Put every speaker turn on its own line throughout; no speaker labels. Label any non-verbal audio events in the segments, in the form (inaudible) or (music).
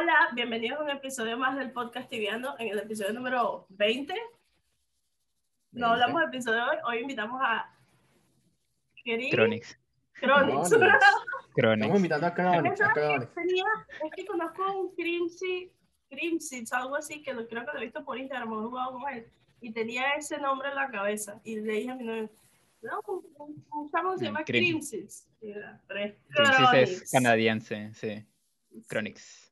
Hola, bienvenidos a un episodio más del podcast Tibiano, en el episodio número 20. No hablamos del episodio de hoy, hoy invitamos a
Cronix.
Cronix.
Cronix. (laughs)
Cronix.
Estamos invitando a Cronix. a. Cronix.
Tenía, es que conozco un Crimsy, Crimsy, algo así, que lo, creo que lo he visto por Instagram, o he jugado con él, y tenía ese nombre en la cabeza, y le dije a mi novio, no, un, un, un chamo se llama
Crim-
Crimsy. Es
canadiense, sí. Cronix.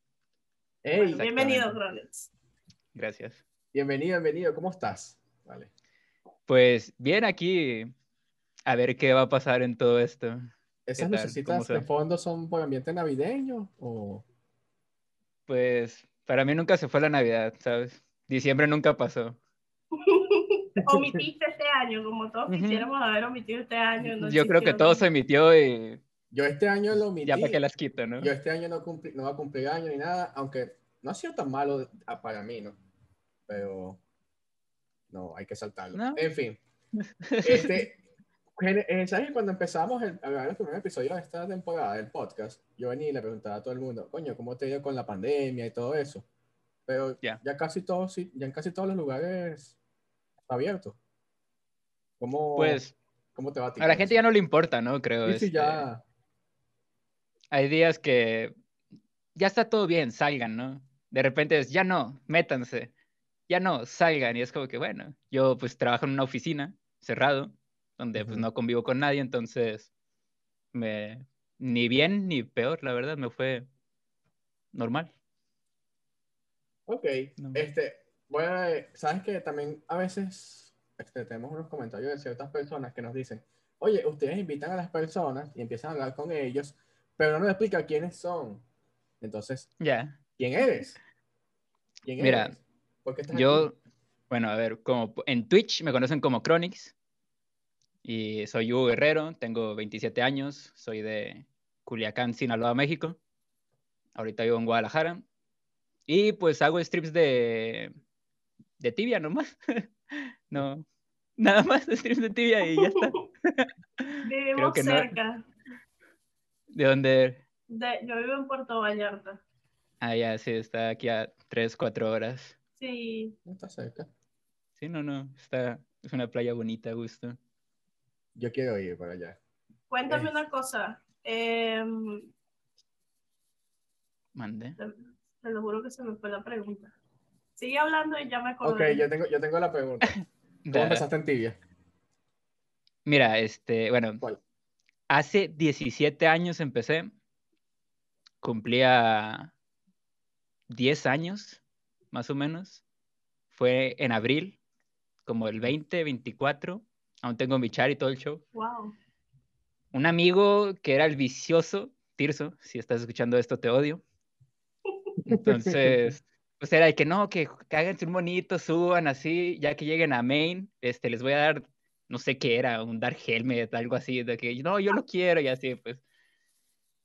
Hey,
Bueno, bienvenido. Cronix.
Gracias.
bienvenido, bienvenido. ¿Cómo estás? Vale.
Pues bien aquí, a ver qué va a pasar en todo esto.
¿Esas lucecitas de fondo son por ambiente navideño o
Pues para mí nunca se fue la Navidad, ¿sabes? Diciembre nunca pasó. (laughs)
Omitiste este año, como todos quisiéramos haber omitido este año. no
Yo creo que todo se emitió y
yo este año lo omití?
ya para qué las quito, ¿no?
Yo este año no, cumpli- no va a cumplir año ni nada, aunque no ha sido tan malo para mí, ¿no? Pero no, hay que saltarlo.
No.
En fin, (laughs) este, eh, ¿sabes? que Cuando empezamos el, a grabar el primer episodio de esta temporada del podcast, yo venía y le preguntaba a todo el mundo, coño, ¿cómo te ha ido con la pandemia y todo eso? Pero
Ya.
ya casi todos, ya en casi todos los lugares está abierto. ¿Cómo,
Pues
¿cómo te va a ti
a la gente ya no le importa, ¿no? Creo.
Sí, sí,
este,
ya.
Hay días que ya está todo bien, salgan, ¿no? De repente es, ya no, métanse, ya no, salgan. Y es como que, bueno, yo pues trabajo en una oficina cerrado, donde pues no convivo con nadie, entonces me, ni bien ni peor, la verdad, me fue normal.
Ok,
No.
este, bueno, sabes que también a veces este, tenemos unos comentarios de ciertas personas que nos dicen, oye, ustedes invitan a las personas y empiezan a hablar con ellos, pero no nos explican quiénes son. Entonces,
Ya.
¿quién eres? ¿Quién
Mira,
eres? ¿Por qué estás
Yo,
aquí?
bueno, a ver, como en Twitch me conocen como Chronix y soy Hugo Guerrero, tengo 27 años, soy de Culiacán, Sinaloa, México. Ahorita vivo en Guadalajara y pues hago streams de, de tibia nomás. (laughs) no, nada más (laughs) streams de tibia y ya está. (laughs)
Vivimos
que no- De donde,
De, yo vivo en Puerto Vallarta.
ah, ya, sí, está aquí a 3, 4 horas.
Sí.
No está cerca.
Sí, no, no, está, es una playa bonita, gusto.
Yo quiero ir para allá.
Cuéntame
Es-
una cosa. em,
Mande.
te, te lo juro que se me fue la pregunta. Sigue hablando y ya me
Ok,
acordé.
yo tengo, yo tengo la pregunta. (laughs) ¿Cómo empezaste en tibia?
Mira, este, bueno,
¿Cuál?
Hace 17 años empecé, cumplía 10 años, más o menos. Fue en abril, como el 20, 24. Aún tengo mi chat y todo el show.
Wow.
Un amigo que era el vicioso, Tirso, si estás escuchando esto, te odio. Entonces, (laughs) pues era de que no, que, que háganse un bonito, suban así, ya que lleguen a main, este, les voy a dar, no sé qué era, un Dark Helmet, algo así, de que no, yo lo quiero, y así, pues.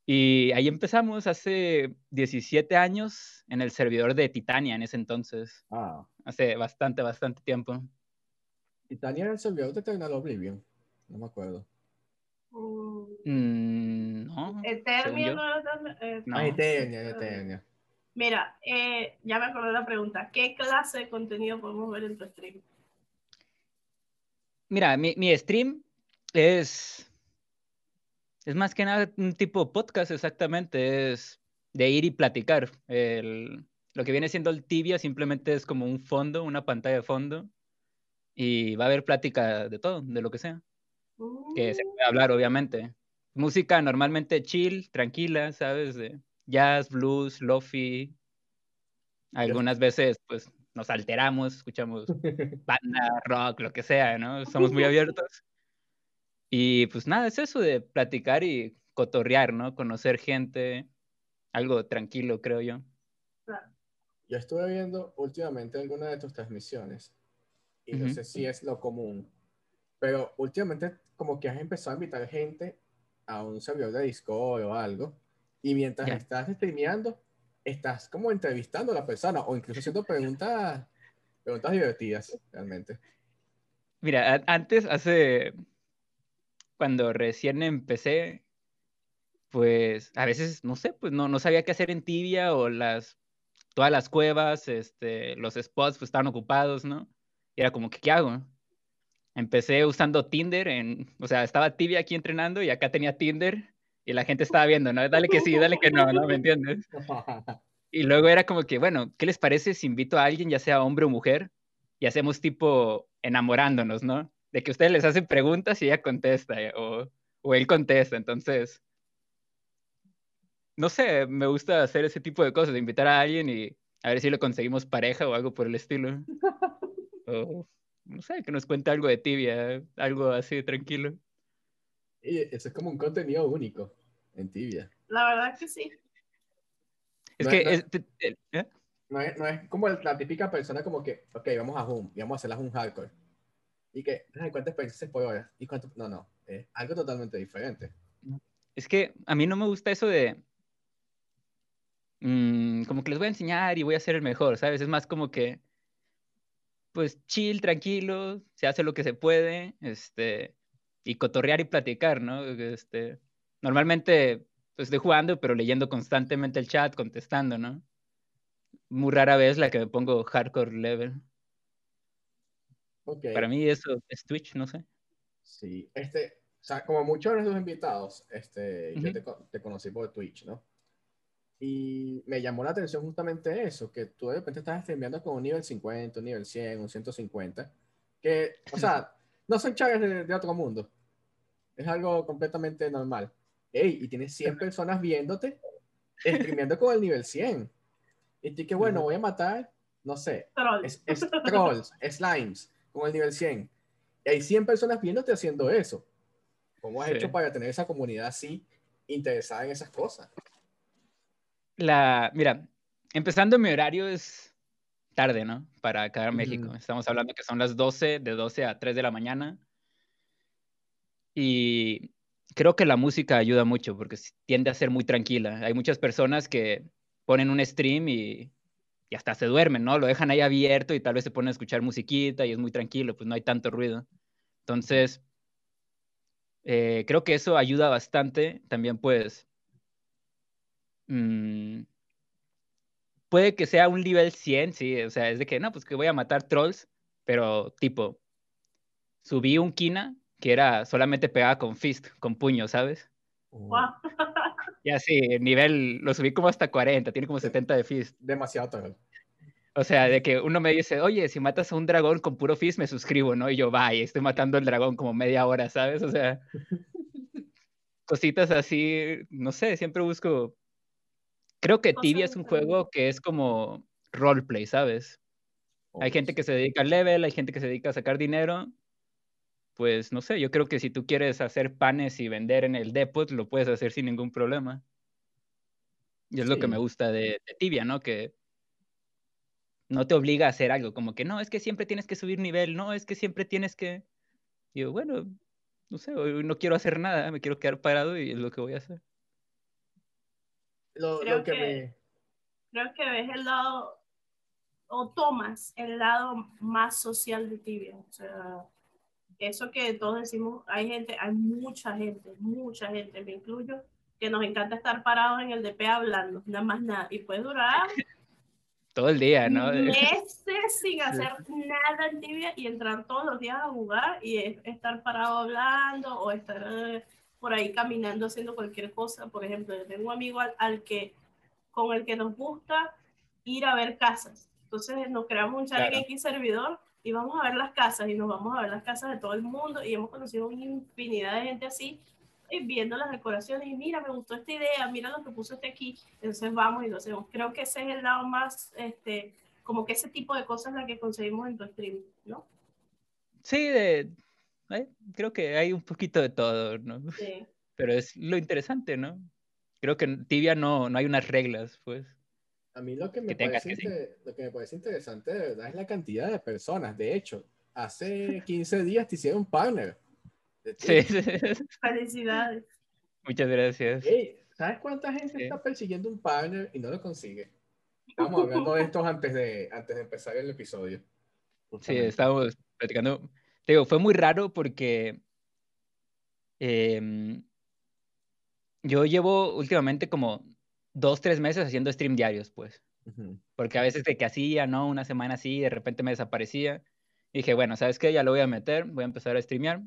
Y ahí empezamos hace 17 años en el servidor de Titania en ese entonces,
Ah,
hace bastante, bastante tiempo.
Titania era el servidor de Eternal Oblivion. No me acuerdo.
Mm,
no,
Eternia no era eh,
No.
Eternia, Eternia.
Mira, eh, ya me acordé de la pregunta. ¿Qué clase de contenido podemos ver en tu stream?
Mira, mi, mi stream es, es más que nada un tipo podcast exactamente, es de ir y platicar. El- lo que viene siendo el tibia simplemente es como un fondo, una pantalla de fondo, y va a haber plática de todo, de lo que sea, que se
Mm,
puede hablar obviamente. Música normalmente chill, tranquila, ¿sabes? De jazz, blues, lofi. Algunas veces pues nos alteramos, escuchamos (laughs) banda, rock, lo que sea, ¿no? Somos muy abiertos. Y pues nada, es eso de platicar y cotorrear, ¿no? Conocer gente, algo tranquilo, creo yo.
Yo estuve viendo últimamente alguna de tus transmisiones y no sé si es lo común, pero últimamente como que has empezado a invitar gente a un servidor de Discord o algo y mientras
Ya.
estás streameando estás como entrevistando a la persona o incluso haciendo preguntas, preguntas divertidas realmente.
Mira, antes, hace, cuando recién empecé, pues a veces, no sé, pues no, no sabía qué hacer en tibia o las todas las cuevas, este, los spots pues, estaban ocupados, ¿no? Y era como que, ¿qué hago? Empecé usando Tinder, en, o sea, estaba tibia aquí entrenando y acá tenía Tinder y la gente estaba viendo, ¿no? Dale que sí, dale que no, ¿no? ¿Me entiendes? Y luego era como que, bueno, ¿qué les parece si invito a alguien, ya sea hombre o mujer, y hacemos tipo enamorándonos, ¿no? De que ustedes les hacen preguntas y ella contesta, eh, o, o él contesta. Entonces, no sé, me gusta hacer ese tipo de cosas, de invitar a alguien y a ver si le conseguimos pareja o algo por el estilo. (laughs) o, no sé, que nos cuente algo de tibia, algo así tranquilo.
Y eso es como un contenido único en tibia.
La verdad es que sí.
Es
No
que,
es-
es- ¿eh?
No es, no es como la típica persona como que, ok, vamos a Zoom y vamos a hacer la Zoom hardcore. Y que, ay, ¿cuántas experiencias por hora? ¿Y cuánto? No, no, es algo totalmente diferente.
Es que a mí no me gusta eso de. mm, como que les voy a enseñar y voy a ser el mejor, ¿sabes? Es más como que. Pues chill, tranquilo, se hace lo que se puede, este. Y cotorrear y platicar, ¿no? Este. Normalmente, pues estoy jugando, pero leyendo constantemente el chat, contestando, ¿no? Muy rara vez la que me pongo hardcore level.
Ok.
Para mí eso es Twitch, no sé.
Sí, este, o sea, como muchos de nuestros invitados, este, yo te, co- te conocí por Twitch, ¿no? Y me llamó la atención justamente eso, que tú de repente estás streameando con un nivel 50, un nivel 100, un 150, que, o sea, (laughs) no son chagas de, de otro mundo. Es algo completamente normal. Ey, y tienes 100 personas viéndote, streameando con el nivel 100. Y tú que, bueno, voy a matar, no sé, es, es trolls, (laughs) slimes, con el nivel 100. Y hay 100 personas viéndote haciendo eso. ¿Cómo has
Sí.
hecho para tener esa comunidad así interesada en esas cosas?
La, mira, empezando mi horario es tarde, ¿no? Para acá en México.
Ujú.
Estamos hablando que son las 12, de 12 a 3 de la mañana. Y creo que la música ayuda mucho porque tiende a ser muy tranquila. Hay muchas personas que ponen un stream y, y hasta se duermen, ¿no? Lo dejan ahí abierto y tal vez se ponen a escuchar musiquita y es muy tranquilo, pues no hay tanto ruido. Entonces, eh, creo que eso ayuda bastante. También, pues, mm, puede que sea un nivel 100, sí, o sea, es de que, no, pues que voy a matar trolls, pero tipo, subí un Kina que era solamente pegada con fist, con puño, ¿sabes?
Guau. (laughs)
Y así, el nivel, lo subí como hasta 40, tiene como 70 de fist.
Demasiado troll.
O sea, de que uno me dice, oye, si matas a un dragón con puro fist, me suscribo, ¿no? Y yo, vaya, estoy matando al dragón como media hora, ¿sabes? O sea, (laughs) cositas así, no sé, siempre busco. Creo que Tibia es un juego que es como roleplay, ¿sabes? Hay gente que se dedica al level, hay gente que se dedica a sacar dinero. Pues no sé, yo creo que si tú quieres hacer panes y vender en el depot, lo puedes hacer sin ningún problema. Y es lo que me gusta de, de Tibia, ¿no? Que no te obliga a hacer algo, como que no, es que siempre tienes que subir nivel, no, es que siempre tienes que... Y yo, bueno, no sé, hoy no quiero hacer nada, me quiero quedar parado y es lo que voy a hacer.
Lo,
Creo
lo que,
que-
me...
Creo que ves el lado, o tomas el lado más social de Tibia. O sea, eso que todos decimos, hay gente, hay mucha gente, mucha gente, me incluyo, que nos encanta estar parados en el DP hablando, nada más nada. Y puede durar (laughs)
Todo el día, ¿no?
meses sin (laughs) hacer nada en tibia y entrar todos los días a jugar y es- estar parado hablando o estar eh, por ahí caminando haciendo cualquier cosa. Por ejemplo, yo tengo un amigo al, al que con el que nos gusta ir a ver casas. Entonces nos creamos un chat en
Claro.
X servidor y vamos a ver las casas y nos vamos a ver las casas de todo el mundo y hemos conocido una infinidad de gente así y viendo las decoraciones y mira, me gustó esta idea, mira lo que puso este aquí, entonces vamos y lo hacemos. Creo que ese es el lado más, este, como que ese tipo de cosas la que conseguimos en tu stream, ¿no?
Sí, de... eh, creo que hay un poquito de todo, ¿no?
Sí.
Pero es lo interesante, ¿no? Creo que en Tibia no, no hay unas reglas, pues.
A mí lo que me,
Que
parece
que
lo que me parece interesante de verdad es la cantidad de personas. De hecho, hace (laughs) 15 días te hicieron partner.
Sí,
Twitch.
sí.
Felicidades.
Muchas gracias.
Ey, ¿sabes cuánta gente
Sí.
está persiguiendo un partner y no lo consigue? (laughs) Estamos hablando de esto antes de, antes de empezar el episodio.
Sí, estábamos platicando. Te digo, fue muy raro porque em, yo llevo últimamente como dos, tres meses haciendo stream diarios, pues. Porque a veces de que hacía, ¿no? Una semana así, de repente me desaparecía. Y dije, bueno, ¿sabes qué? Ya lo voy a meter, voy a empezar a streamear.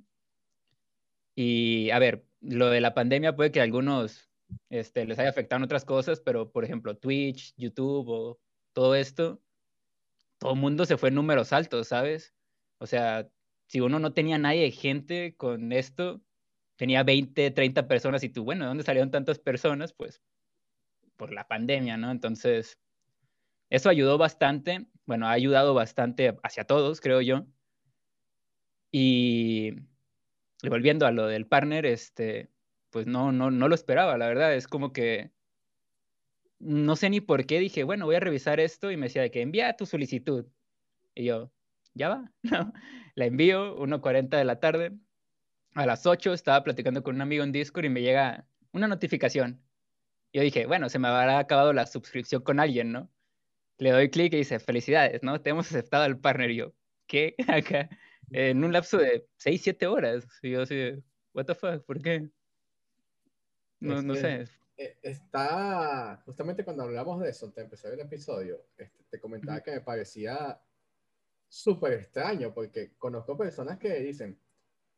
Y a ver, lo de la pandemia puede que a algunos este, les haya afectado en otras cosas, pero por ejemplo, Twitch, YouTube o todo esto, todo el mundo se fue en números altos, ¿sabes? O sea, si uno no tenía nadie de gente con esto, tenía 20, 30 personas y tú, bueno, ¿de dónde salieron tantas personas? Pues por la pandemia, ¿no? Entonces, eso ayudó bastante, bueno, ha ayudado bastante hacia todos, creo yo. Y, volviendo a lo del partner, este, pues no, no, no lo esperaba, la verdad, es como que no sé ni por qué dije, bueno, voy a revisar esto y me decía de que envía tu solicitud. Y yo, ya va, (laughs) ¿no? La envío, 1.40 de la tarde. A las 8 estaba platicando con un amigo en Discord y me llega una notificación. Yo dije, bueno, se me habrá acabado la suscripción con alguien, ¿no? Le doy clic y dice, felicidades, ¿no? Te hemos aceptado al partner. Y yo, ¿qué? (laughs) Acá, en un lapso de 6, 7 horas. Y yo así, ¿what the fuck? ¿Por qué? No, no sé.
Eh, está, justamente cuando hablamos de eso, te empecé el episodio, este, te comentaba que me parecía súper extraño, porque conozco personas que dicen,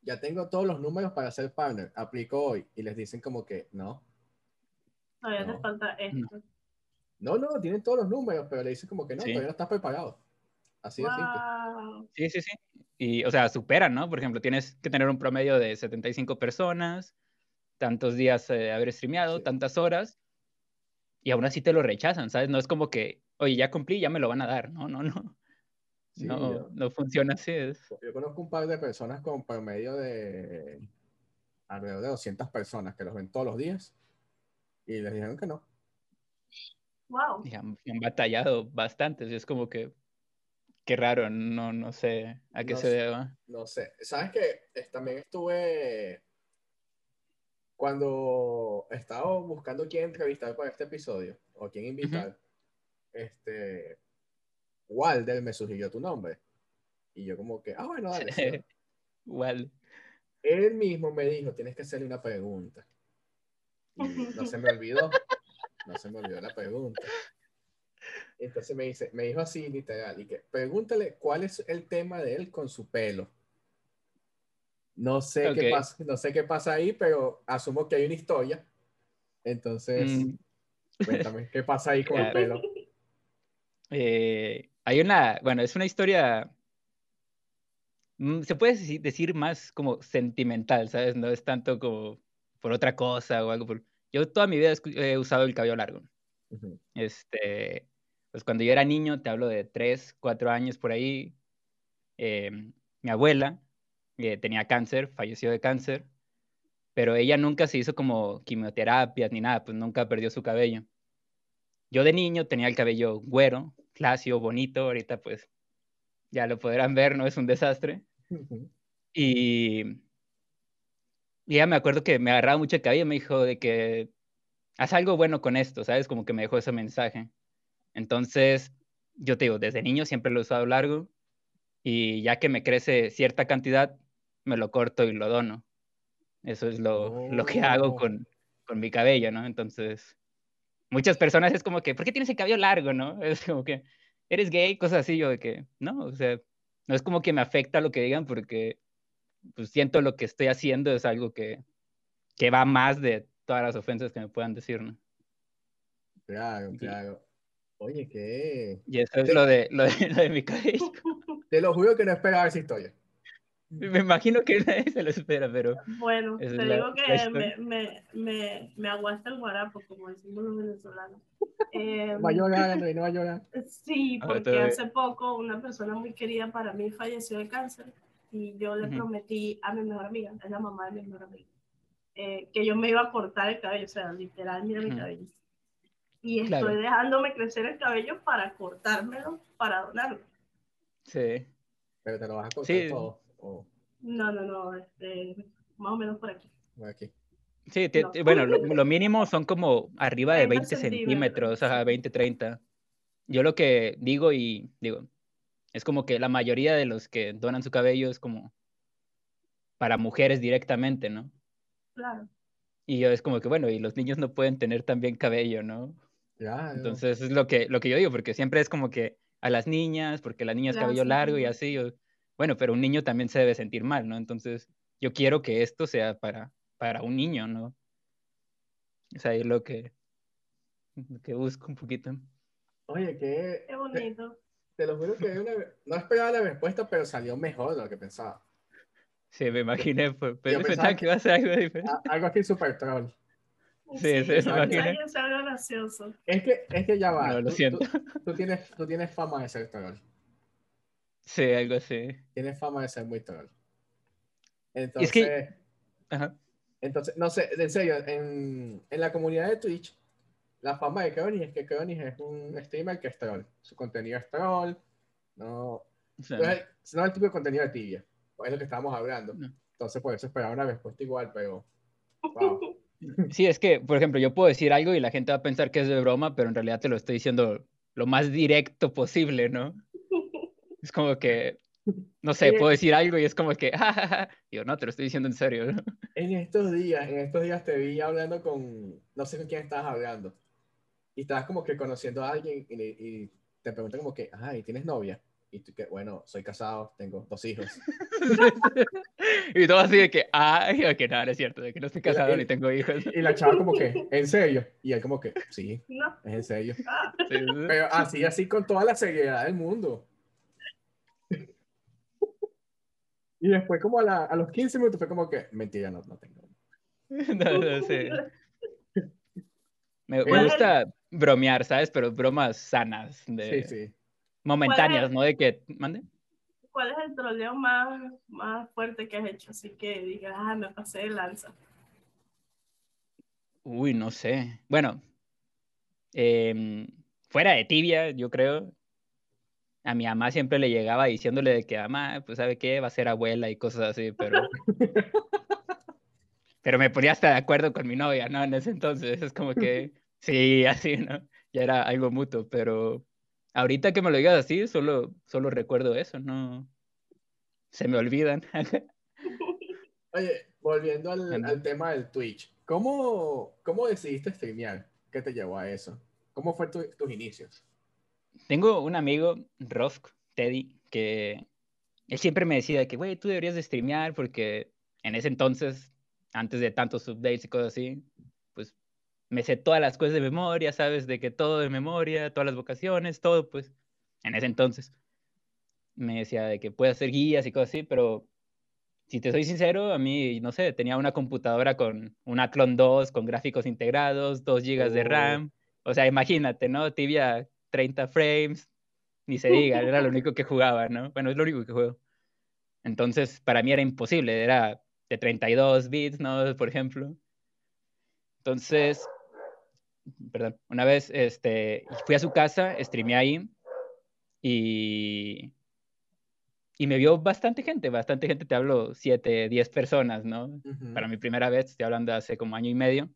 ya tengo todos los números para ser partner, aplico hoy, y les dicen como que, no.
Todavía no. te falta esto.
No, no, tienen todos los números, pero le dicen como que no, todavía no estás preparado. Así de simple.
Sí, sí, sí. Y, o sea, superan, ¿no? Por ejemplo, tienes que tener un promedio de 75 personas, tantos días eh, haber streameado, tantas horas, y aún así te lo rechazan, ¿sabes? No es como que, oye, ya cumplí, ya me lo van a dar, no, no, no. no, no funciona así.
Yo conozco un par de personas con promedio de alrededor de 200 personas que los ven todos los días y les dijeron que no.
Wow.
Y han, batallado bastante, es como que qué raro, no, no sé a qué se deba.
No sé, sabes que también estuve cuando estaba buscando quién entrevistar para este episodio o quién invitar, este, Walder me sugirió tu nombre. Y yo como que, ah, bueno, dale. (laughs)
Walder.
Él mismo me dijo, tienes que hacerle una pregunta. Y no se me olvidó. No se me olvidó la pregunta. Entonces me dice, me dijo así literal, y que pregúntale cuál es el tema de él con su pelo. No sé, qué pasa, no sé qué pasa ahí, pero asumo que hay una historia. Entonces, mm. cuéntame, ¿qué pasa ahí con el pelo?
Eh, hay una, bueno, es una historia, mm, se puede decir más como sentimental, ¿sabes? No es tanto como por otra cosa o algo. Yo toda mi vida he usado el cabello largo. Este, pues cuando yo era niño, te hablo de tres, cuatro años por ahí, eh, mi abuela tenía cáncer, falleció de cáncer, pero ella nunca se hizo como quimioterapias ni nada, pues nunca perdió su cabello. Yo de niño tenía el cabello güero, clásico, bonito, ahorita pues ya lo podrán ver, no es un desastre. Y, y ya me acuerdo que me agarraba mucho el cabello, me dijo de que haz algo bueno con esto, ¿sabes? Como que me dejó ese mensaje. Entonces, yo te digo, desde niño siempre lo he usado largo y ya que me crece cierta cantidad, me lo corto y lo dono. Eso es lo, lo que hago oh. con, con, mi cabello, ¿no? Entonces, muchas personas es como que, ¿por qué tienes el cabello largo, no? (laughs) Es como que, ¿eres gay? Cosas así, yo de que, no, o sea, no es como que me afecta lo que digan porque pues, siento lo que estoy haciendo es algo que, que va más de todas las ofensas que me puedan decir, ¿no?
Claro, claro. Oye, ¿qué?
Y eso es lo de, lo de, lo de mi cabello. (laughs)
Te lo juro que no esperaba esa historia.
Me imagino que nadie se lo espera, pero.
Bueno, te digo que me, me, me, me, aguanta el guarapo, como decimos los venezolanos.
Eh, (laughs) va a llorar, no va a llorar.
Sí, porque hace poco una persona muy querida para mí falleció de cáncer y yo le prometí a mi mejor amiga, es la mamá de mi mejor amiga, eh, que yo me iba a cortar el cabello, o sea, literal, mira mi cabello. Y estoy dejándome crecer el cabello para cortármelo, para donarlo.
Sí.
Pero te lo vas a cortar todo.
No, no, no, este, más o menos por aquí.
Por aquí.
Sí, bueno, lo, mínimo son como arriba de 20 centímetros, o sea, 20, 30. Yo lo que digo y digo, es como que la mayoría de los que donan su cabello es como para mujeres directamente, ¿no?
Claro.
Y yo es como que, bueno, y los niños no pueden tener también cabello, ¿no?
Ya,
Entonces es lo que, lo que yo digo, porque siempre es como que a las niñas, porque la niña es
Le
cabello largo y así. o- bueno, pero un niño también se debe sentir mal, ¿no? Entonces yo quiero que esto sea para, para un niño, ¿no? O sea, es lo que, lo que busco un poquito.
Oye, que
Qué bonito.
Te lo juro que una- no esperaba la respuesta, pero salió mejor de lo que pensaba.
Sí, me imaginé, pues, pero
Yo
pensaba
pensaba
que iba a ser algo diferente.
Algo así súper troll.
Sí, sí,
yo
me imaginé.
es gracioso.
Es que, es que ya va.
No, lo
tú-
siento.
Tú, tú tienes, tú tienes fama de ser troll.
Sí, algo así.
Tienes fama de ser muy troll.
es
Entonces,
que- Ajá.
entonces no sé, en serio, en, en la comunidad de Twitch, la fama de Kronis es que Kronis es un streamer que es troll. Su contenido es troll. No, no es, no es el tipo de contenido de tibia. Es lo que estábamos hablando.
No.
Entonces, por eso esperaba una respuesta igual, pero. Wow. (laughs)
Sí, es que, por ejemplo, yo puedo decir algo y la gente va a pensar que es de broma, pero en realidad te lo estoy diciendo lo más directo posible, ¿no? Es como que, no sé, puedo decir algo y es como que, (laughs) "Ja, ja, ja". Digo, no, te lo estoy diciendo en serio, ¿no?
En estos días, en estos días te vi hablando con, no sé con quién estabas hablando, y estabas como que conociendo a alguien y, y te preguntan como que, ay, ¿tienes novia? Y tú que, bueno, soy casado, tengo dos hijos. (laughs)
Y todo así de que, ay, que nada, no es cierto, de que no estoy casado ni tengo hijos.
Y la chava como que, ¿en serio? Y él como que, sí,
No.
es en serio.
Ah,
Sí, sí.
Pero así, así con toda la seriedad del mundo. Y después como a, la- a los 15 minutos fue como que, mentira, no, no tengo. (laughs)
No, no, sí. Me, me
¿Cuál es
gusta bromear, ¿sabes? Pero bromas sanas, de
Sí, sí.
momentáneas, ¿no? De que, mande.
¿Cuál es el troleo más, más fuerte que has hecho? Así que digas, ah, me pasé de lanza.
Uy, no sé. Bueno, em, fuera de tibia, yo creo. A mi mamá siempre le llegaba diciéndole de que, mamá, pues sabe qué, va a ser abuela y cosas así, pero... (laughs) pero me ponía hasta de acuerdo con mi novia, ¿no? En ese entonces es como que, sí, (laughs) así, ¿no? Ya era algo mutuo, pero ahorita que me lo digas así, solo, solo recuerdo eso, ¿no? Se me olvidan. (laughs)
Oye, volviendo al, tema del Twitch, ¿cómo, cómo decidiste streamear? ¿Qué te llevó a eso? ¿Cómo fue tu- tus inicios?
Tengo un amigo, Rofk, Teddy, que él siempre me decía que, güey, tú deberías de streamear porque en ese entonces, antes de tantos updates y cosas así, me sé todas las cosas de memoria, ¿sabes? De que todo de memoria, todas las vocaciones, todo, pues, en ese entonces. Me decía de que puedes hacer guías y cosas así, pero si te soy sincero, a mí, no sé, tenía una computadora con un Athlon 2, con gráficos integrados, 2 GB de
Oh.
RAM. O sea, imagínate, ¿no? Tibia 30 frames, ni se diga, era lo único que jugaba, ¿no? Bueno, es lo único que juego. Entonces, para mí era imposible, era de 32 bits, ¿no? Por ejemplo. Entonces, perdón, una vez este, fui a su casa, streameé ahí y, y me vio bastante gente, bastante gente, te hablo 7, 10 personas, ¿no? Para mi primera vez, estoy hablando de hace como año y medio,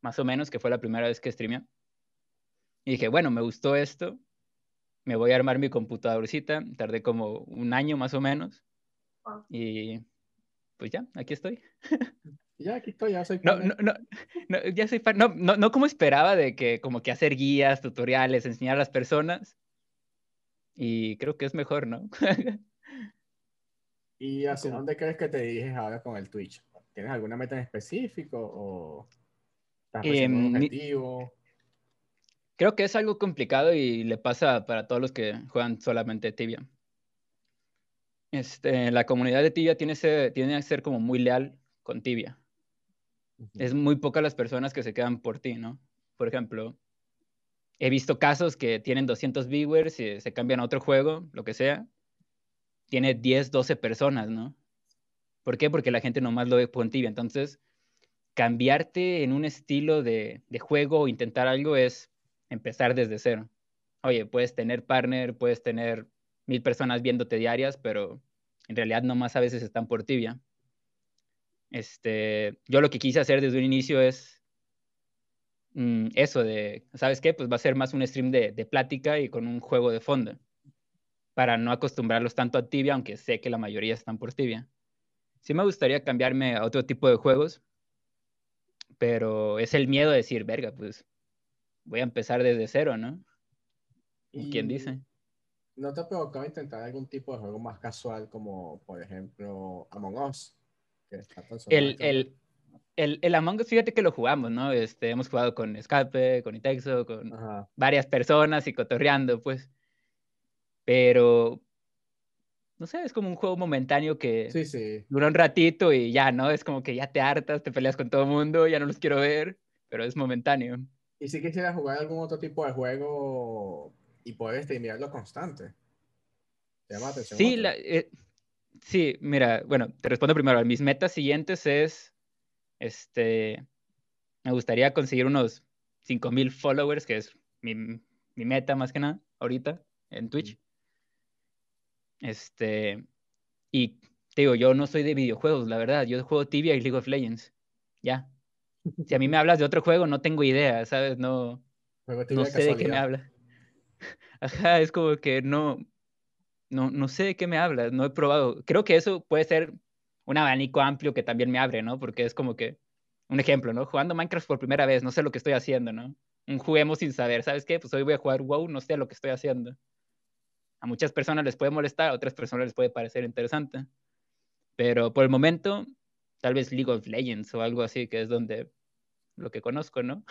más o menos, que fue la primera vez que streameé. Y dije, bueno, me gustó esto, me voy a armar mi computadorcita, tardé como un año más o menos,
Wow.
y pues ya, aquí estoy. (laughs)
Ya aquí estoy, ya soy
No,
fan.
no, no, no, ya soy fan, no, no, no como esperaba de que como que hacer guías, tutoriales, enseñar a las personas, y creo que es mejor, ¿no? (laughs)
¿Y hacia dónde crees que te diriges ahora con el Twitch? ¿Tienes alguna meta en específico o estás un
mi-
objetivo?
Creo que es algo complicado y le pasa para todos los que juegan solamente Tibia. Este, la comunidad de Tibia tiene, tiene que ser como muy leal con Tibia. Es muy pocas las personas que se quedan por ti, ¿no? Por ejemplo, he visto casos que tienen 200 viewers y se cambian a otro juego, lo que sea. Tiene 10, 12 personas, ¿no? ¿Por qué? Porque la gente nomás lo ve por Tibia. Entonces, cambiarte en un estilo de, de juego o intentar algo es empezar desde cero. Oye, puedes tener partner, puedes tener mil personas viéndote diarias, pero en realidad nomás a veces están por tibia. Este, yo lo que quise hacer desde un inicio es mm, eso de, ¿sabes qué? Pues va a ser más un stream de, de plática y con un juego de fondo, para no acostumbrarlos tanto a tibia, aunque sé que la mayoría están por tibia. Sí me gustaría cambiarme a otro tipo de juegos, pero es el miedo de decir, verga, pues voy a empezar desde cero, ¿no?
Y
¿Quién dice?
¿No te ha provocado intentar algún tipo de juego más casual, como por ejemplo Among Us?
El, el, el, el Among Us, fíjate que lo jugamos, ¿no? Este, hemos jugado con Escape, con Itexo, con
Ajá.
varias personas y cotorreando, pues. Pero, no sé, es como un juego momentáneo que
Sí, sí.
dura un ratito y ya, ¿no? Es como que ya te hartas, te peleas con todo el mundo, ya no los quiero ver, pero es momentáneo.
Y si quisiera jugar algún otro tipo de juego y poder streamearlo constante. ¿Te llama la atención?
Sí, la- eh, sí, mira, bueno, te respondo primero. Mis metas siguientes es, este, me gustaría conseguir unos 5000 followers, que es mi, mi meta más que nada, ahorita, en Twitch. Este, y te digo, yo no soy de videojuegos, la verdad, yo juego Tibia y League of Legends, ya. Si a mí me (laughs) hablas de otro juego, no tengo idea, ¿sabes? No, no sé de qué me hablas. (laughs) Ajá, es como que no, no, no sé de qué me hablas, no he probado. Creo que eso puede ser un abanico amplio que también me abre, ¿no? Porque es como que, un ejemplo, ¿no? Jugando Minecraft por primera vez, no sé lo que estoy haciendo, ¿no? Un juguemos sin saber, ¿sabes qué? Pues hoy voy a jugar WoW, no sé lo que estoy haciendo. A muchas personas les puede molestar, a otras personas les puede parecer interesante. Pero por el momento, tal vez League of Legends o algo así, que es donde lo que conozco, ¿no?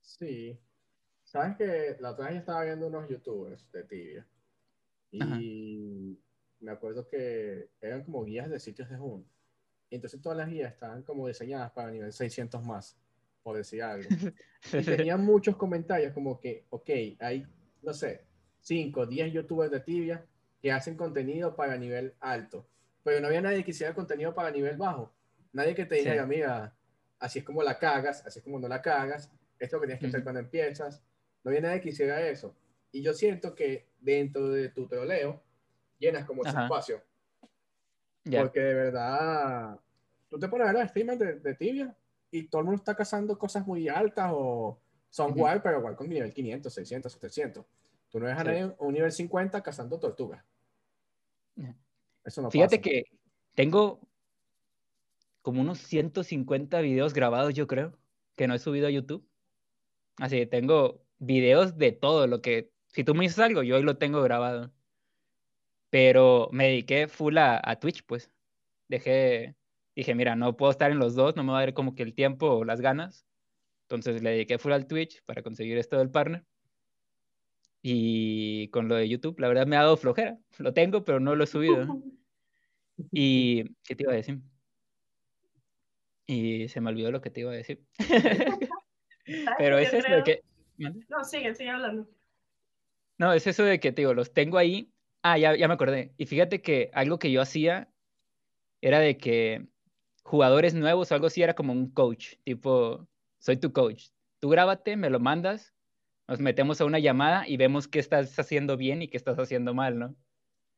Sí. Sabes que la otra vez estaba viendo unos youtubers de tibia.
Ajá.
Y me acuerdo que eran como guías de sitios de Zoom. Entonces todas las guías estaban como diseñadas para nivel 600 más, por decir algo. Y (laughs) tenían muchos comentarios como que, ok, hay, no sé, 5, 10 youtubers de tibia que hacen contenido para nivel alto. Pero no había nadie que hiciera contenido para nivel bajo. Nadie que te
Sí.
dijera, mira, así es como la cagas, así es como no la cagas, esto es lo que tienes que hacer
Ujú.
cuando empiezas. No había nadie que hiciera eso. Y yo siento que dentro de tu troleo llenas como ese
Ajá.
espacio. Porque de verdad, tú te pones a ver los streamers de, de tibia y todo el mundo está cazando cosas muy altas o son
Ujú.
guay, pero igual con nivel 500, 600, 700. Tú no ves a
Sí.
nadie un nivel 50 cazando tortugas. Eso no
Fíjate
pasa.
que tengo como unos 150 videos grabados, yo creo, que no he subido a YouTube. Así que tengo videos de todo lo que, si tú me dices algo, yo hoy lo tengo grabado. Pero me dediqué full a, a Twitch, pues. Dejé, dije, mira, no puedo estar en los dos, no me va a dar como que el tiempo o las ganas. Entonces le dediqué full al Twitch para conseguir esto del partner. Y con lo de YouTube, la verdad me ha dado flojera. Lo tengo, pero no lo he subido. (laughs) Y, ¿qué te iba a decir? Y se me olvidó lo que te iba a decir. (laughs) (laughs) Pero es eso
creo-
que... ¿Mande?
No, sigue, sigue hablando.
No, es eso de que, te digo, los tengo ahí. Ah, ya, ya me acordé. Y fíjate que algo que yo hacía era de que jugadores nuevos o algo así era como un coach. Tipo, soy tu coach. Tú grábate, me lo mandas, nos metemos a una llamada y vemos qué estás haciendo bien y qué estás haciendo mal, ¿no?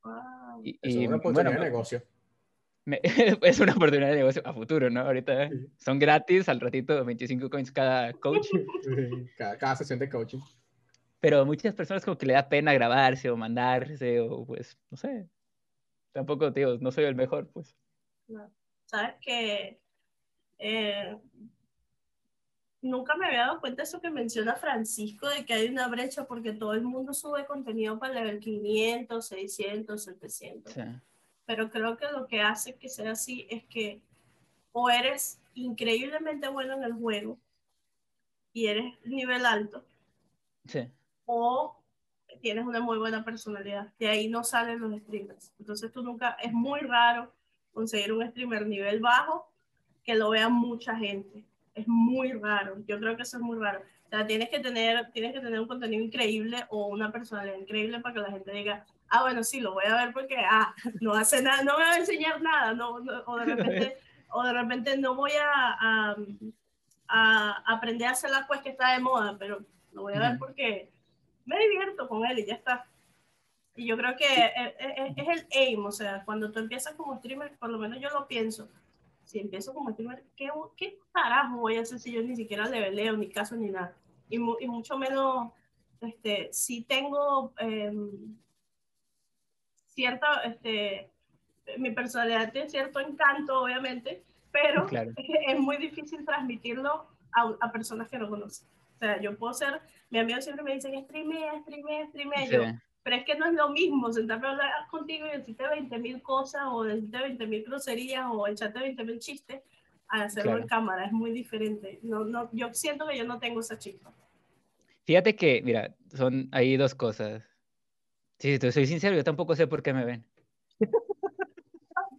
Wow.
Y,
es una oportunidad
bueno,
de negocio.
me- (laughs) es una oportunidad de negocio a futuro, ¿no? Ahorita
Sí.
son gratis, al ratito 25 coins cada coach. (laughs)
cada, cada sesión de coaching.
Pero a muchas personas como que le da pena grabarse o mandarse o pues, no sé. Tampoco, tío, no soy el mejor, pues.
No. Sabes que eh, nunca me había dado cuenta de eso que menciona Francisco, de que hay una brecha porque todo el mundo sube contenido para el level 500, 600, 700.
Sí.
Pero creo que lo que hace que sea así es que o eres increíblemente bueno en el juego y eres nivel alto,
Sí.
O tienes una muy buena personalidad. De ahí no salen los streamers. Entonces tú nunca, es muy raro conseguir un streamer nivel bajo que lo vea mucha gente. Es muy raro. Yo creo que eso es muy raro. O sea, tienes que tener, tienes que tener un contenido increíble o una personalidad increíble para que la gente diga, ah, bueno, sí, lo voy a ver porque, ah, no hace nada, no me va a enseñar nada, no, no- o de repente, (laughs) o de repente no voy a, a, a aprender a hacer la quest que está de moda, pero lo voy a ver porque me divierto con él y ya está. Y yo creo que es, es- es el aim, o sea, cuando tú empiezas como streamer, por lo menos yo lo pienso, si empiezo como streamer, ¿qué, qué carajo voy a hacer si yo ni siquiera leveleo, ni caso, ni nada? Y, mu- y mucho menos, este, si tengo em, cierta, este, mi personalidad tiene cierto encanto, obviamente, pero
Claro. (laughs)
es muy difícil transmitirlo a, a personas que no conocen. O sea, yo puedo ser, mi amigo siempre me dice, streamea, streamea, streamea. Yo, pero es que no es lo mismo sentarme a hablar contigo y decirte 20 mil cosas o decirte 20 mil groserías o echarte 20 mil chistes a hacerlo en cámara. Es muy diferente. No, no, yo siento que yo no tengo esa chispa.
Fíjate que, mira, son ahí dos cosas. Sí, te soy sincero, yo tampoco sé por qué me ven.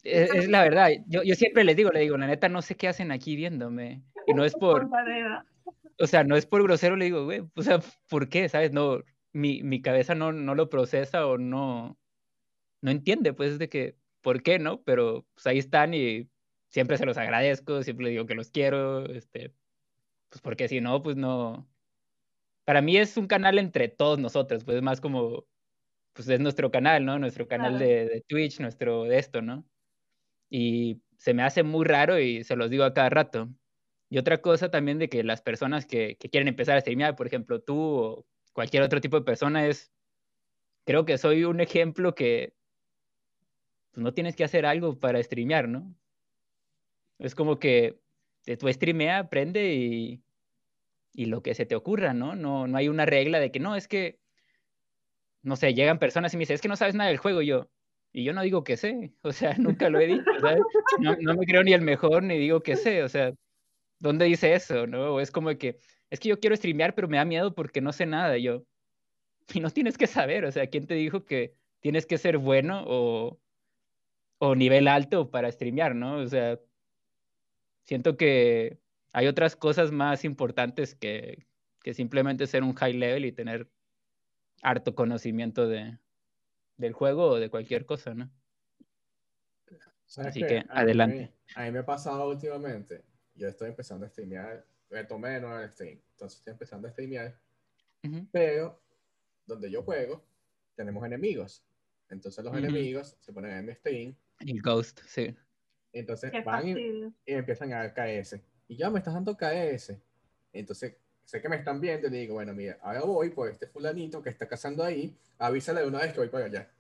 es, la verdad, yo, yo siempre les digo, le digo, la neta, no sé qué hacen aquí viéndome. Y no es por... (laughs) o sea, no es por grosero, le digo, güey, o sea, ¿por qué? ¿Sabes? No, mi, mi cabeza no, no lo procesa o no, no entiende, pues, de que, ¿por qué, no? Pero pues ahí están y siempre se los agradezco, siempre les digo que los quiero, este, pues porque si no, pues no. Para mí es un canal entre todos nosotros, pues es más como, pues es nuestro canal, ¿no? Nuestro canal de, de, Twitch, nuestro de esto, ¿no? Y se me hace muy raro y se los digo a cada rato. Y otra cosa también de que las personas que, que quieren empezar a streamear, por ejemplo, tú o cualquier otro tipo de persona, es, creo que soy un ejemplo que pues, no tienes que hacer algo para streamear, ¿no? Es como que tú streamea, aprende y, y lo que se te ocurra, ¿no? ¿no? No hay una regla de que no, es que, no sé, llegan personas y me dicen, es que no sabes nada del juego, yo. Y yo no digo que sé, o sea, (laughs) nunca lo he dicho, ¿sabes? No, no me creo ni el mejor ni digo que sé, o sea, ¿dónde dice eso, no? O es como que, es que yo quiero streamear, pero me da miedo porque no sé nada, yo. (laughs) Y no tienes que saber, o sea, ¿quién te dijo que tienes que ser bueno o, o nivel alto para streamear, no? O sea, siento que hay otras cosas más importantes que, que simplemente ser un high level y tener harto conocimiento de, del juego o de cualquier cosa, ¿no? Así que, adelante.
a mí me ha pasado últimamente, yo estoy empezando a streamear, retomé de nuevo el stream, entonces estoy empezando a streamear, pero donde yo juego, tenemos enemigos. Entonces los enemigos se ponen en mi stream.
Y Ghost, sí.
Entonces van y, empiezan a dar KS. Y ya me estás dando KS. Entonces sé que me están viendo y digo, bueno, mira, ahora voy por este fulanito que está cazando ahí, avísale de una vez que voy para allá.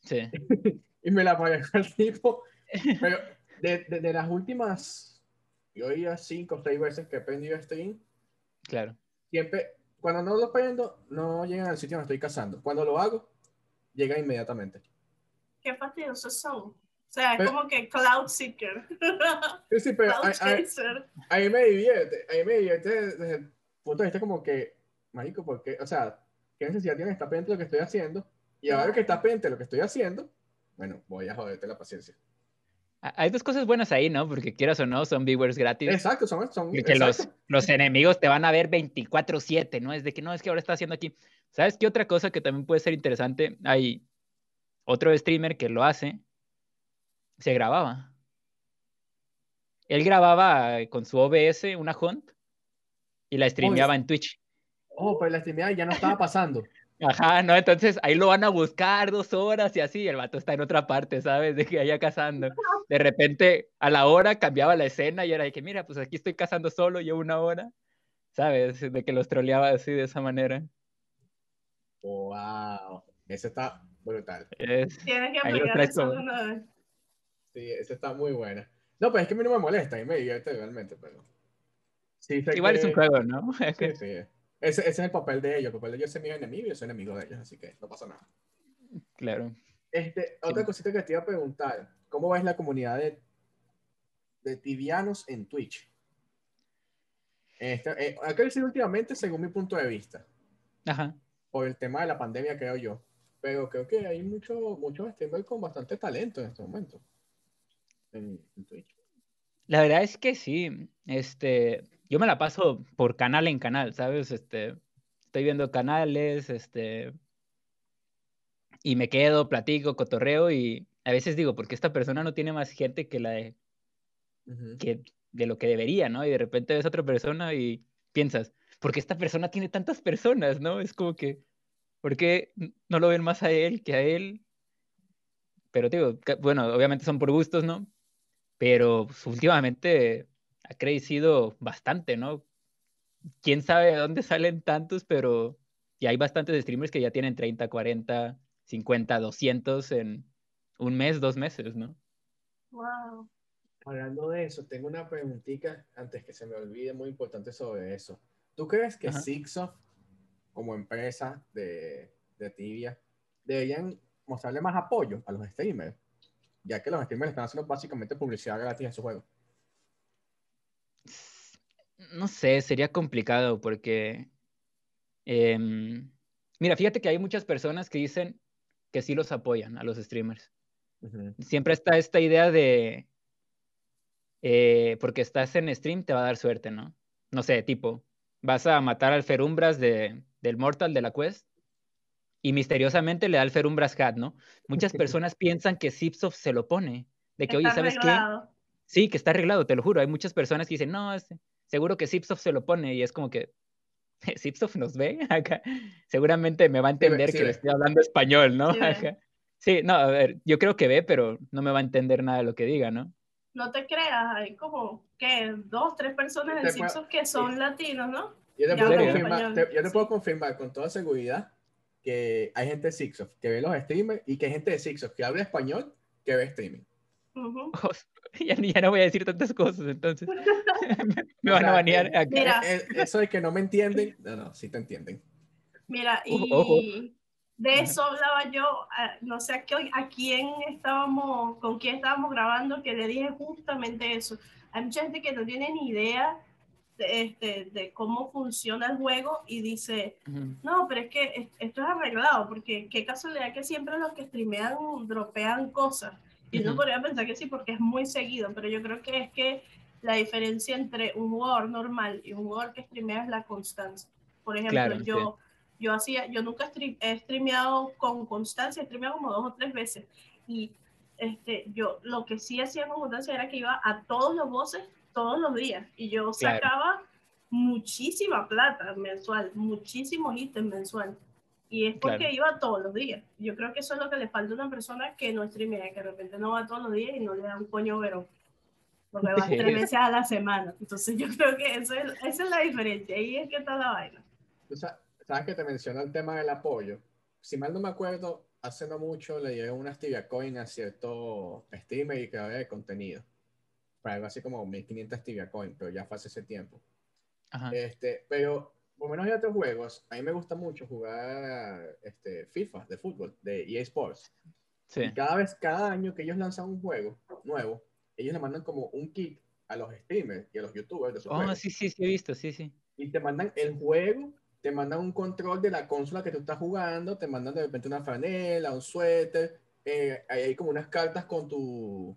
Sí. (laughs)
y me la pagué (laughs) al tipo. Pero de, de, las últimas, yo iba cinco o seis veces que he aprendido stream.
Claro.
Siempre, cuando no lo prendo, no llegan al sitio donde estoy cazando. Cuando lo hago, llega inmediatamente.
Qué fastidiosos son. O sea, es como que Cloud Seeker.
Sí, sí, pero a, mí me divierte, a mí me divierte desde el punto de vista como que, marico, porque, o sea, ¿qué necesidad tiene estar pendiente de lo que estoy haciendo? Y ahora que estás pendiente de lo que estoy haciendo, bueno, voy a joderte la paciencia.
Hay dos cosas buenas ahí, ¿no? Porque quieras o no, son viewers gratis.
Exacto, son... son
que Los, los enemigos te van a ver 24/7, ¿no? Es de que no, es que ahora está haciendo aquí. ¿Sabes qué otra cosa que también puede ser interesante? Hay otro streamer que lo hace, se grababa. Él grababa con su OBS una hunt y la streameaba en Twitch.
Oh, pero la streameaba ya no estaba pasando.
Ajá, no, entonces ahí lo van a buscar dos horas y así, el vato está en otra parte, ¿sabes? De que allá cazando. De repente, a la hora cambiaba la escena y era de que, mira, pues aquí estoy cazando solo, llevo una hora, ¿sabes? De que los troleaba así de esa manera.
Wow, ese está brutal.
Tienes que aplicar eso
Sí, esa está muy buena. No, pues es que a mí no me molesta, a mí me divierte realmente, pero...
Sí, Igual es un juego, ¿no? (laughs)
sí, sí. Ese, ese, es el papel de ellos. El papel de ellos es mi enemigo y yo soy enemigo de ellos, así que no pasa nada.
Claro.
Este, otra cosita que te iba a preguntar. ¿Cómo ves la comunidad de, de tibianos en Twitch? Este, eh, ha crecido últimamente según mi punto de vista.
Ajá.
Por el tema de la pandemia, creo yo. Pero creo que hay muchos mucho streamers con bastante talento en este momento. En, en Twitch.
La verdad es que sí. Este, yo me la paso por canal en canal, ¿sabes? Este, estoy viendo canales, este, y me quedo, platico, cotorreo y a veces digo, porque esta persona no tiene más gente que la de, que de lo que debería, ¿no? Y de repente ves a otra persona y piensas, ¿por qué esta persona tiene tantas personas, no? Es como que, ¿por qué no lo ven más a él que a él? Pero digo, bueno, obviamente son por gustos, ¿no? Pero pues, últimamente ha crecido bastante, ¿no? Quién sabe de dónde salen tantos, pero ya hay bastantes streamers que ya tienen 30, 40, 50, 200 en un mes, dos meses, ¿no?
Wow.
Hablando de eso, tengo una preguntita antes que se me olvide muy importante sobre eso. ¿Tú crees que
Ajá.
Sixoft, como empresa de, de Tibia, deberían mostrarle más apoyo a los streamers? Ya que los streamers están haciendo básicamente publicidad gratis en su juego.
No sé, sería complicado porque... em, mira, fíjate que hay muchas personas que dicen que sí los apoyan a los streamers. Siempre está esta idea de... eh, porque estás en stream te va a dar suerte, ¿no? No sé, tipo, vas a matar al Ferumbras de, del Mortal de la Quest y misteriosamente le da el Ferumbras Hat, ¿no? Muchas (laughs) personas piensan que Zipsoft se lo pone. De que, oye, ¿sabes qué? Sí, que está arreglado, te lo juro. Hay muchas personas que dicen, no, este, seguro que Zipsoft se lo pone. Y es como que, (laughs) ¿Zipsoft nos ve (laughs) acá? Seguramente me va a entender
sí
que le
ve.
estoy hablando español, ¿no?
Sí.
Sí, no, a ver, yo creo que ve, pero no me va a entender nada de lo que diga, ¿no?
No te creas, hay como, ¿qué? Dos, tres personas en Simpsons que son latinos, ¿no?
Yo te,
Ya
puedo confirmar,
español,
te- yo te
sí.
puedo confirmar con toda seguridad que hay gente de Sixoft que ve los streamers y que hay gente de Sixoft que habla español que ve streaming.
Ujú. (laughs)
ya, ya no voy a decir tantas cosas, entonces. (laughs) me van a banear
eh,
acá.
Mira.
Eh, eh, Eso de que no me entienden, no, no, sí te entienden.
Mira, y
Ojo, ojo.
de eso hablaba yo, ah, no sé a, qué- a quién estábamos, con quién estábamos grabando, que le dije justamente eso. Hay mucha gente que no tiene ni idea de, este, de cómo funciona el juego y dice,
Ujú.
no, pero es que es- esto es arreglado, porque qué casualidad que siempre los que streamean dropean cosas. Y uno podría pensar que sí, porque es muy seguido, pero yo creo que es que la diferencia entre un jugador normal y un jugador que streamea es la constancia. Por ejemplo,
Claro,
yo, yo hacía, yo nunca stream- he streameado con constancia, he streameado como dos o tres veces. Y este, yo lo que sí hacía con constancia era que iba a todos los voces todos los días. Y yo
Claro.
sacaba muchísima plata mensual, muchísimos ítems mensual. Y es porque
Claro.
iba todos los días. Yo creo que eso es lo que le falta a una persona que no streamea, que de repente no va todos los días y no le da un coño verón. Porque va (laughs) tres veces a la semana. Entonces yo creo que eso es, esa es la diferencia. Ahí es que está la vaina.
Tú sa- sabes que te menciono el tema del apoyo. Si mal no me acuerdo, hace no mucho le dieron una Tibia Coin a cierto streamer y creador de contenido. Para algo así como 1500 Tibia Coin, pero ya fue hace ese tiempo.
Ajá.
Este, pero por menos hay otros juegos. A mí me gusta mucho jugar este, FIFA de fútbol, de EA Sports.
Sí.
Y cada vez, cada año que ellos lanzan un juego nuevo, ellos le mandan como un kit a los streamers y a los youtubers de su
Oh, sí, sí, sí, he visto, sí, sí.
Y te mandan el juego, te mandan un control de la consola que tú estás jugando, te mandan de repente una franela, un suéter, eh, ahí hay como unas cartas con tu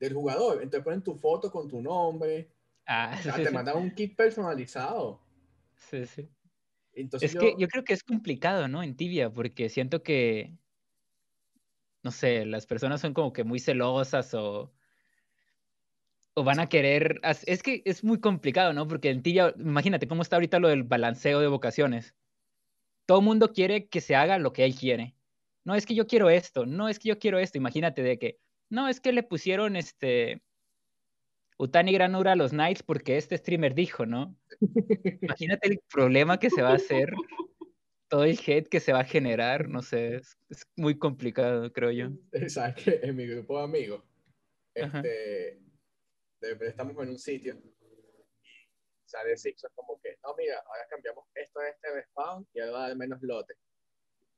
del jugador, entonces ponen tu foto con tu nombre,
Ah,
o sea,
sí,
te
sí.
mandan un kit personalizado.
Sí, sí.
Entonces
Es
yo,
que yo creo que es complicado, ¿no? En Tibia, porque siento que, no sé, las personas son como que muy celosas o, o van a querer... Es que es muy complicado, ¿no? Porque en Tibia, imagínate cómo está ahorita lo del balanceo de vocaciones. Todo el mundo quiere que se haga lo que él quiere. No es que yo quiero esto, no es que yo quiero esto. Imagínate de que, no, es que le pusieron este... Utani Granura a los Knights porque este streamer dijo, ¿no? (laughs) Imagínate el problema que se va a hacer, todo el hate que se va a generar, no sé, es, es muy complicado, creo yo.
sabes (laughs) que en mi grupo de amigos, este, de estamos en un sitio y sale Sixon como que, no, mira, ahora cambiamos esto de este respawn y ahora a dar menos lotes.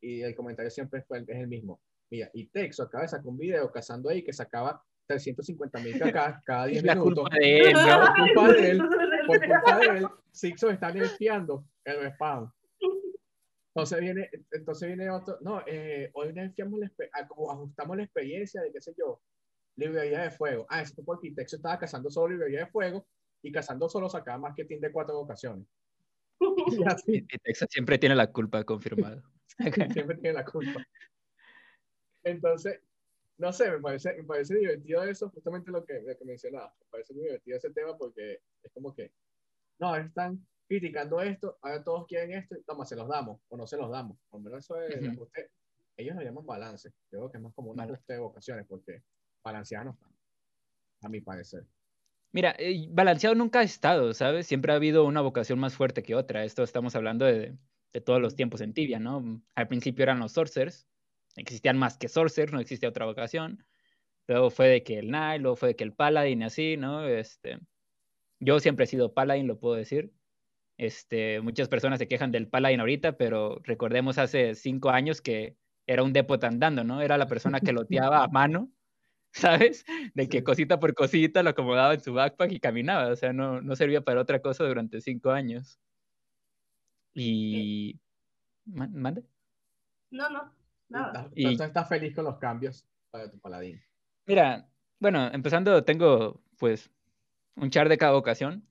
Y el comentario siempre fue el, es el mismo. Mira, y Texo acaba de sacar un video cazando ahí que sacaba 350 mil cada, cada 10
Es la
minutos.
culpa de él, ¿no?
Por culpa de él, (laughs) por culpa de él, Sixon está nerfeando el respawn. Entonces viene, entonces viene otro, no, eh, hoy nerfeamos la, expe- ah, como ajustamos la experiencia de qué sé yo, librería de fuego. Ah, eso fue porque Texo estaba cazando solo librería de fuego y cazando solo sacaba más que team de cuatro ocasiones. (laughs) Y así
Texas siempre tiene la culpa, confirmado. (laughs)
siempre tiene la culpa. Entonces, no sé, me parece, me parece divertido eso, justamente lo que, lo que mencionaba. Me parece muy divertido ese tema porque es como que, no, están criticando esto, ahora todos quieren esto, toma, se los damos o no se los damos. Por lo menos eso es
Ujú.
ajuste. Ellos lo llaman balance. Yo creo que es más como un
Balance.
ajuste de vocaciones porque balanceados no están, a mi parecer.
Mira, eh, balanceado nunca ha estado, ¿sabes? Siempre ha habido una vocación más fuerte que otra. Esto estamos hablando de, de todos los tiempos en Tibia, ¿no? Al principio eran los Sorcerers, existían más que Sorcerers, no existía otra vocación. Luego fue de que el Knight, luego fue de que el Paladin, y así, ¿no? Este, yo siempre he sido Paladin, lo puedo decir. Este, muchas personas se quejan del Paladin ahorita, pero recordemos hace cinco años que era un depot andando, ¿no? Era la persona que loteaba a mano, (laughs) ¿sabes? De que cosita por cosita lo acomodaba en su backpack y caminaba, o sea, no, no servía para otra cosa durante cinco años. Y... ¿Mande?
No, no, nada.
Y... estás feliz con los cambios para tu paladín.
Mira, bueno, empezando, tengo pues un char de cada ocasión.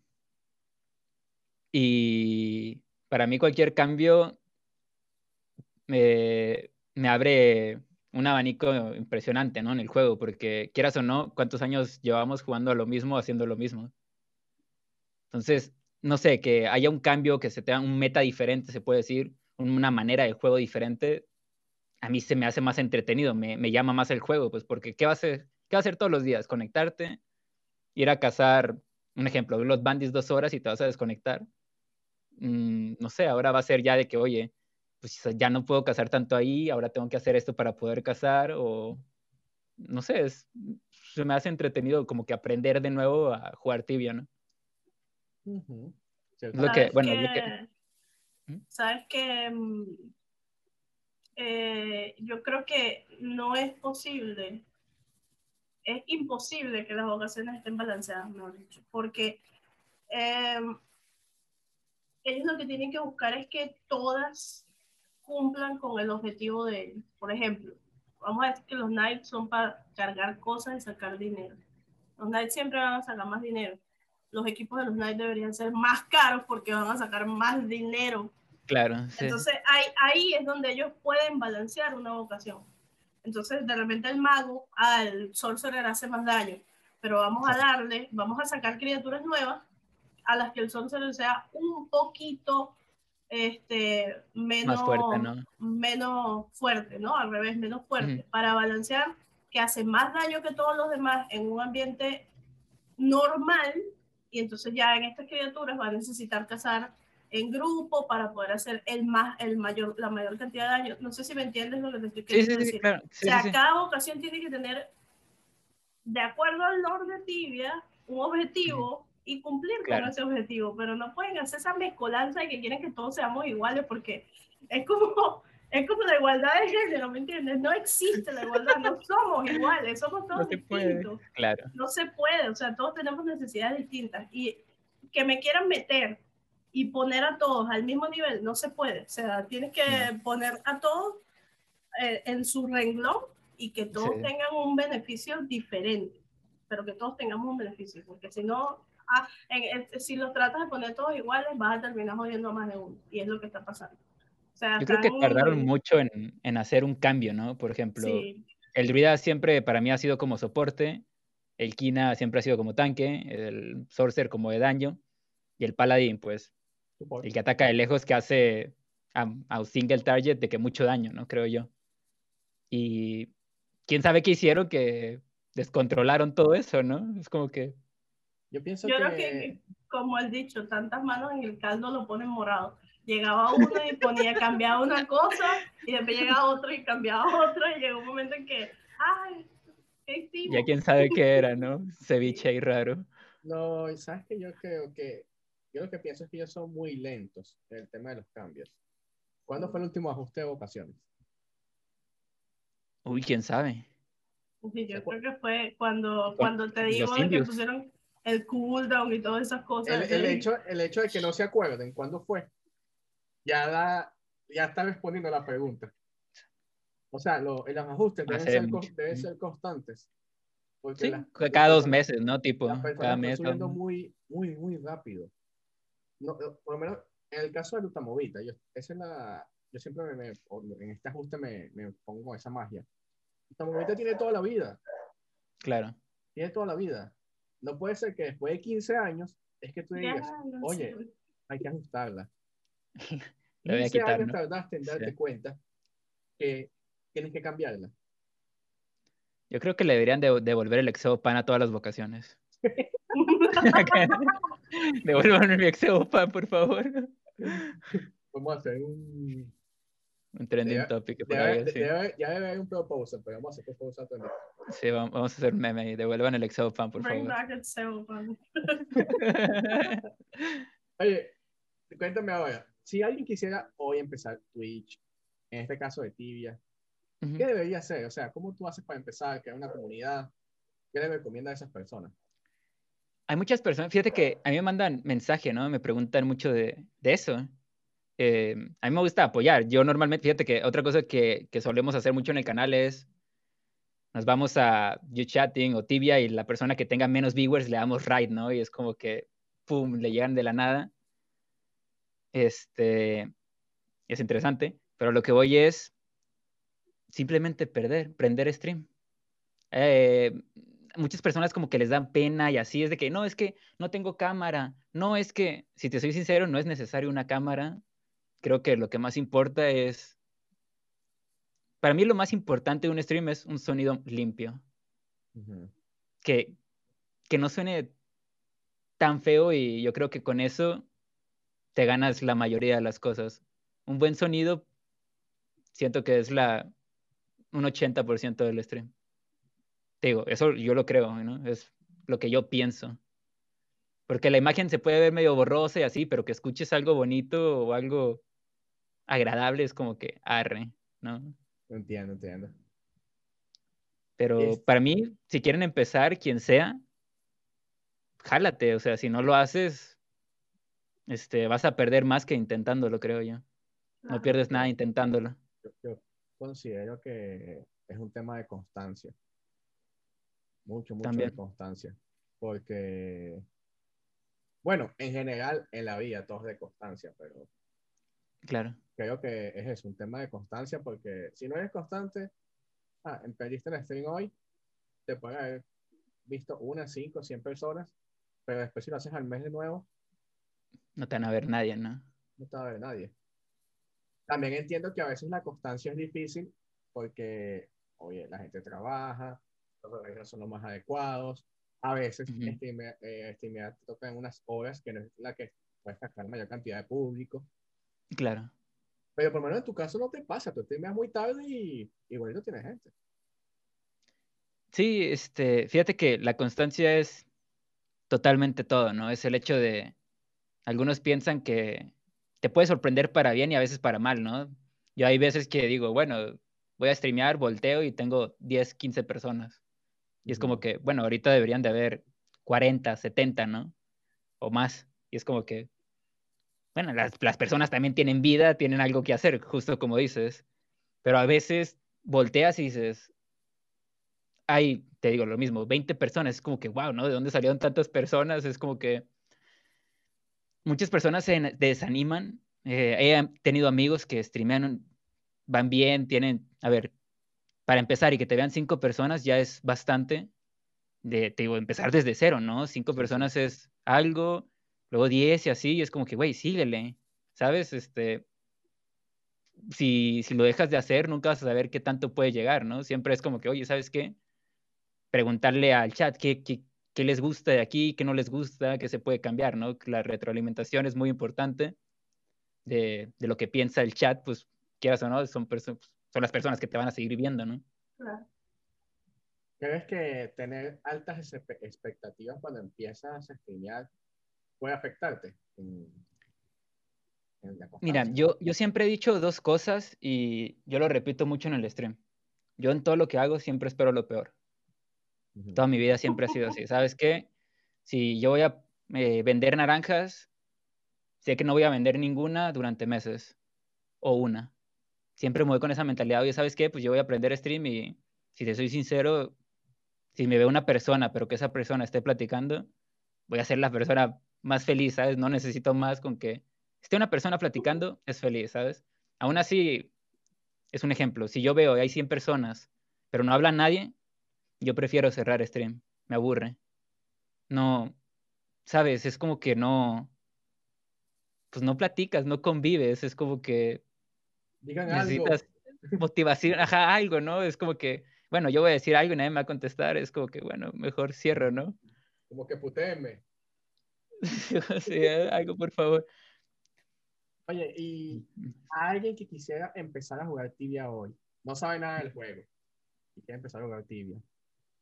Y para mí cualquier cambio me, me abre un abanico impresionante, ¿no? En el juego, porque quieras o no, ¿cuántos años llevamos jugando a lo mismo, haciendo lo mismo? Entonces, no sé, que haya un cambio, que se tenga un meta diferente, se puede decir, una manera de juego diferente, a mí se me hace más entretenido, me, me llama más el juego, pues porque ¿qué va a hacer? ¿Qué va a hacer todos los días? Conectarte, ir a cazar, un ejemplo, los bandits dos horas y te vas a desconectar. Mm, no sé, ahora va a ser ya de que, oye, pues ya no puedo cazar tanto ahí, ahora tengo que hacer esto para poder cazar, o no sé, es, se me hace entretenido como que aprender de nuevo a jugar tibia, ¿no?
Lo que, bueno, ¿Mm? Sabes que mm, eh, yo creo que no es posible, es imposible que las vocaciones estén balanceadas, mejor dicho, porque em, ellos lo que tienen que buscar es que todas cumplan con el objetivo de ellos. Por ejemplo, vamos a decir que los Knights son para cargar cosas y sacar dinero. Los Knights siempre van a sacar más dinero. Los equipos de los Knights deberían ser más caros porque van a sacar más dinero.
Claro.
Entonces ahí, ahí es donde ellos pueden balancear una vocación. Entonces de repente el mago al sorcerer hace más daño, pero vamos a darle, vamos a sacar criaturas nuevas a las que el sorcerer sea un poquito este, menos, fuerte, ¿no? menos fuerte, ¿no? Al revés, menos fuerte, para balancear que hace más daño que todos los demás en un ambiente normal y entonces ya en estas criaturas va a necesitar cazar en grupo para poder hacer el más el mayor la mayor cantidad de daño. No sé si me entiendes lo que te estoy queriendo decir. o sea cada ocasión tiene que tener de acuerdo al lore de tibia un objetivo y cumplir con ese objetivo, pero no pueden hacer esa mezcolanza de que quieren que todos seamos iguales porque es como, (laughs) es como la igualdad de género, ¿me entiendes? No existe la igualdad, no somos iguales, somos todos distintos.
Claro.
No se puede, o sea, todos tenemos necesidades distintas. Y que me quieran meter y poner a todos al mismo nivel, no se puede, o sea, tienes que poner a todos eh, en su renglón y que todos tengan un beneficio diferente, pero que todos tengamos un beneficio, porque si no, ah, si los tratas de poner todos iguales, vas a terminar jodiendo a más de uno. Y es lo que está pasando. O sea,
Yo creo que tardaron mucho en, en, hacer un cambio, ¿no? Por ejemplo, el druida siempre para mí ha sido como soporte, el Kina siempre ha sido como tanque, el Sorcerer como de daño, y el Paladín, pues, el que ataca de lejos que hace a, a, un single target de que mucho daño, ¿no? Creo yo. Y quién sabe qué hicieron que descontrolaron todo eso, ¿no? Es como que
yo pienso
Yo creo que, como el dicho, tantas manos en el caldo lo ponen morado. Llegaba uno y ponía, cambiaba una cosa, y después llegaba otro y cambiaba otra, y llegó un momento en que, ¡ay! ¿Qué?
Ya quién sabe qué era, ¿no? Ceviche y raro.
No, y sabes que yo creo que, yo lo que pienso es que ellos son muy lentos en el tema de los cambios. ¿Cuándo fue el último ajuste de vocaciones?
Uy, quién sabe.
Sí, yo creo que fue cuando, cuando te digo que pusieron el cooldown y todas esas cosas.
El, hecho, el hecho de que no se acuerden cuándo fue, ya, da, ya está respondiendo la pregunta. O sea, lo, los ajustes deben ser, deben ser, constantes.
Porque sí, cada dos meses, ¿no? Tipo, cada mes.
subiendo muy, muy, muy rápido. No, por lo menos en el caso de Lutamovita, yo, esa es la, yo siempre me, en este ajuste me, me pongo esa magia. Lutamovita tiene toda la vida.
Claro.
Tiene toda la vida. No puede ser que después de 15 años es que tú digas, oye, hay que ajustarla. (laughs) Le voy a quitar, años tardaste en darte cuenta que tienes que cambiarla.
Yo creo que le deberían devolver el exopan a todas las vocaciones. (laughs) (laughs) Devuélvanme mi exopan, por favor.
Vamos a hacer un
un trending topic.
ya debe haber un proposal, pero vamos a hacer proposal también.
Sí, vamos, a hacer un meme y devuelvan el Exopan, por
Bring
favor.
Back Exopan. (laughs)
Oye, cuéntame ahora, si alguien quisiera hoy empezar Twitch, en este caso de Tibia. ¿qué debería hacer? O sea, ¿cómo tú haces para empezar, crear una comunidad? ¿Qué le recomiendas a esas personas?
Hay muchas personas, fíjate que a mí me mandan mensaje, ¿no? Me preguntan mucho de, de eso. Eh, a mí me gusta apoyar. Yo normalmente, fíjate que otra cosa que, que solemos hacer mucho en el canal es, nos vamos a YouChatting o Tibia y la persona que tenga menos viewers le damos raid, ¿no? Y es como que, pum, le llegan de la nada. Este, es interesante, pero lo que voy es simplemente perder, prender stream. Eh, muchas personas como que les dan pena y así es de que no, es que no tengo cámara, no es que, si te soy sincero, no es necesario una cámara. Creo que lo que más importa es, para mí lo más importante de un stream es un sonido limpio, que, que no suene tan feo y yo creo que con eso te ganas la mayoría de las cosas. Un buen sonido, siento que es la, un 80% del stream. Te digo, eso yo lo creo, ¿no? Es lo que yo pienso. Porque la imagen se puede ver medio borrosa y así, pero que escuches algo bonito o algo agradable es como que arre, ¿no?
Entiendo, entiendo.
Pero
Es-
para mí, si quieren empezar, quien sea, jálate. O sea, si no lo haces, este, vas a perder más que intentándolo, creo yo. No
Claro.
pierdes nada intentándolo.
Yo, yo considero que es un tema de constancia. Mucho, mucho
También.
de constancia. Porque, bueno, en general en la vida todo es de constancia, pero
Claro.
creo que es eso, un tema de constancia, porque si no eres constante, ah, perdiste el stream hoy, te pueden haber visto unas 5, 100 personas, pero después si lo haces al mes de nuevo,
No te van a ver nadie, ¿no?
no te va a ver nadie. También entiendo que a veces la constancia es difícil porque, oye, la gente trabaja, los horarios son los más adecuados, a veces
Ujú.
streamear, eh, streamear te toca en unas horas que no es la que puedes captar mayor cantidad de público.
Claro.
Pero por lo menos en tu caso no te pasa, tú streameas muy tarde y igual no tienes gente.
Sí, este, fíjate que la constancia es totalmente todo, ¿no? Es el hecho de, algunos piensan que te puede sorprender para bien y a veces para mal, ¿no? Yo hay veces que digo, bueno, voy a streamear, volteo y tengo 10, 15 personas. Y es como que, bueno, ahorita deberían de haber 40, 70, ¿no? O más. Y es como que, bueno, las, las personas también tienen vida, tienen algo que hacer, justo como dices. Pero a veces volteas y dices, hay, te digo lo mismo, 20 personas, es como que, wow, ¿no? ¿De dónde salieron tantas personas? Es como que muchas personas se desaniman. Eh, he tenido amigos que streamean, van bien, tienen, a ver, para empezar y que te vean cinco personas ya es bastante. De, te digo, empezar desde cero, ¿no? Cinco personas es algo, luego diez y así, y es como que, güey, síguele, ¿sabes? Este, si, si lo dejas de hacer, nunca vas a saber qué tanto puede llegar, ¿no? Siempre es como que, oye, ¿sabes qué? Preguntarle al chat qué, qué, qué les gusta de aquí, qué no les gusta, qué se puede cambiar, ¿no? La retroalimentación es muy importante de, de lo que piensa el chat, pues quieras o no, son, perso- son las personas que te van a seguir viendo, ¿no?
Claro.
¿Crees que tener altas expectativas cuando empiezas a streamear puede afectarte en, en la
Mira, yo, yo siempre he dicho dos cosas y yo lo repito mucho en el stream. Yo en todo lo que hago siempre espero lo peor. Toda mi vida siempre ha sido así. (laughs) ¿Sabes qué? Si yo voy a eh, vender naranjas, sé que no voy a vender ninguna durante meses o una. Siempre me voy con esa mentalidad. Oye, ¿sabes qué? Pues yo voy a aprender stream y si te soy sincero, si me ve una persona, pero que esa persona esté platicando, voy a ser la persona más feliz, ¿sabes? No necesito más con que esté una persona platicando, es feliz, ¿sabes? Aún así, es un ejemplo. Si yo veo y hay 100 personas, pero no habla nadie, yo prefiero cerrar stream. Me aburre. No, ¿sabes? Es como que no, pues no platicas, no convives, es como que
Digan algo.
necesitas motivación, ajá, algo, ¿no? Es como que, bueno, yo voy a decir algo y nadie me va a contestar, es como que, bueno, mejor cierro, ¿no?
Como que putéenme. (laughs)
Sí, algo, por favor.
Oye, y a alguien que quisiera empezar a jugar tibia hoy, no sabe nada del juego, y quiere empezar a jugar tibia,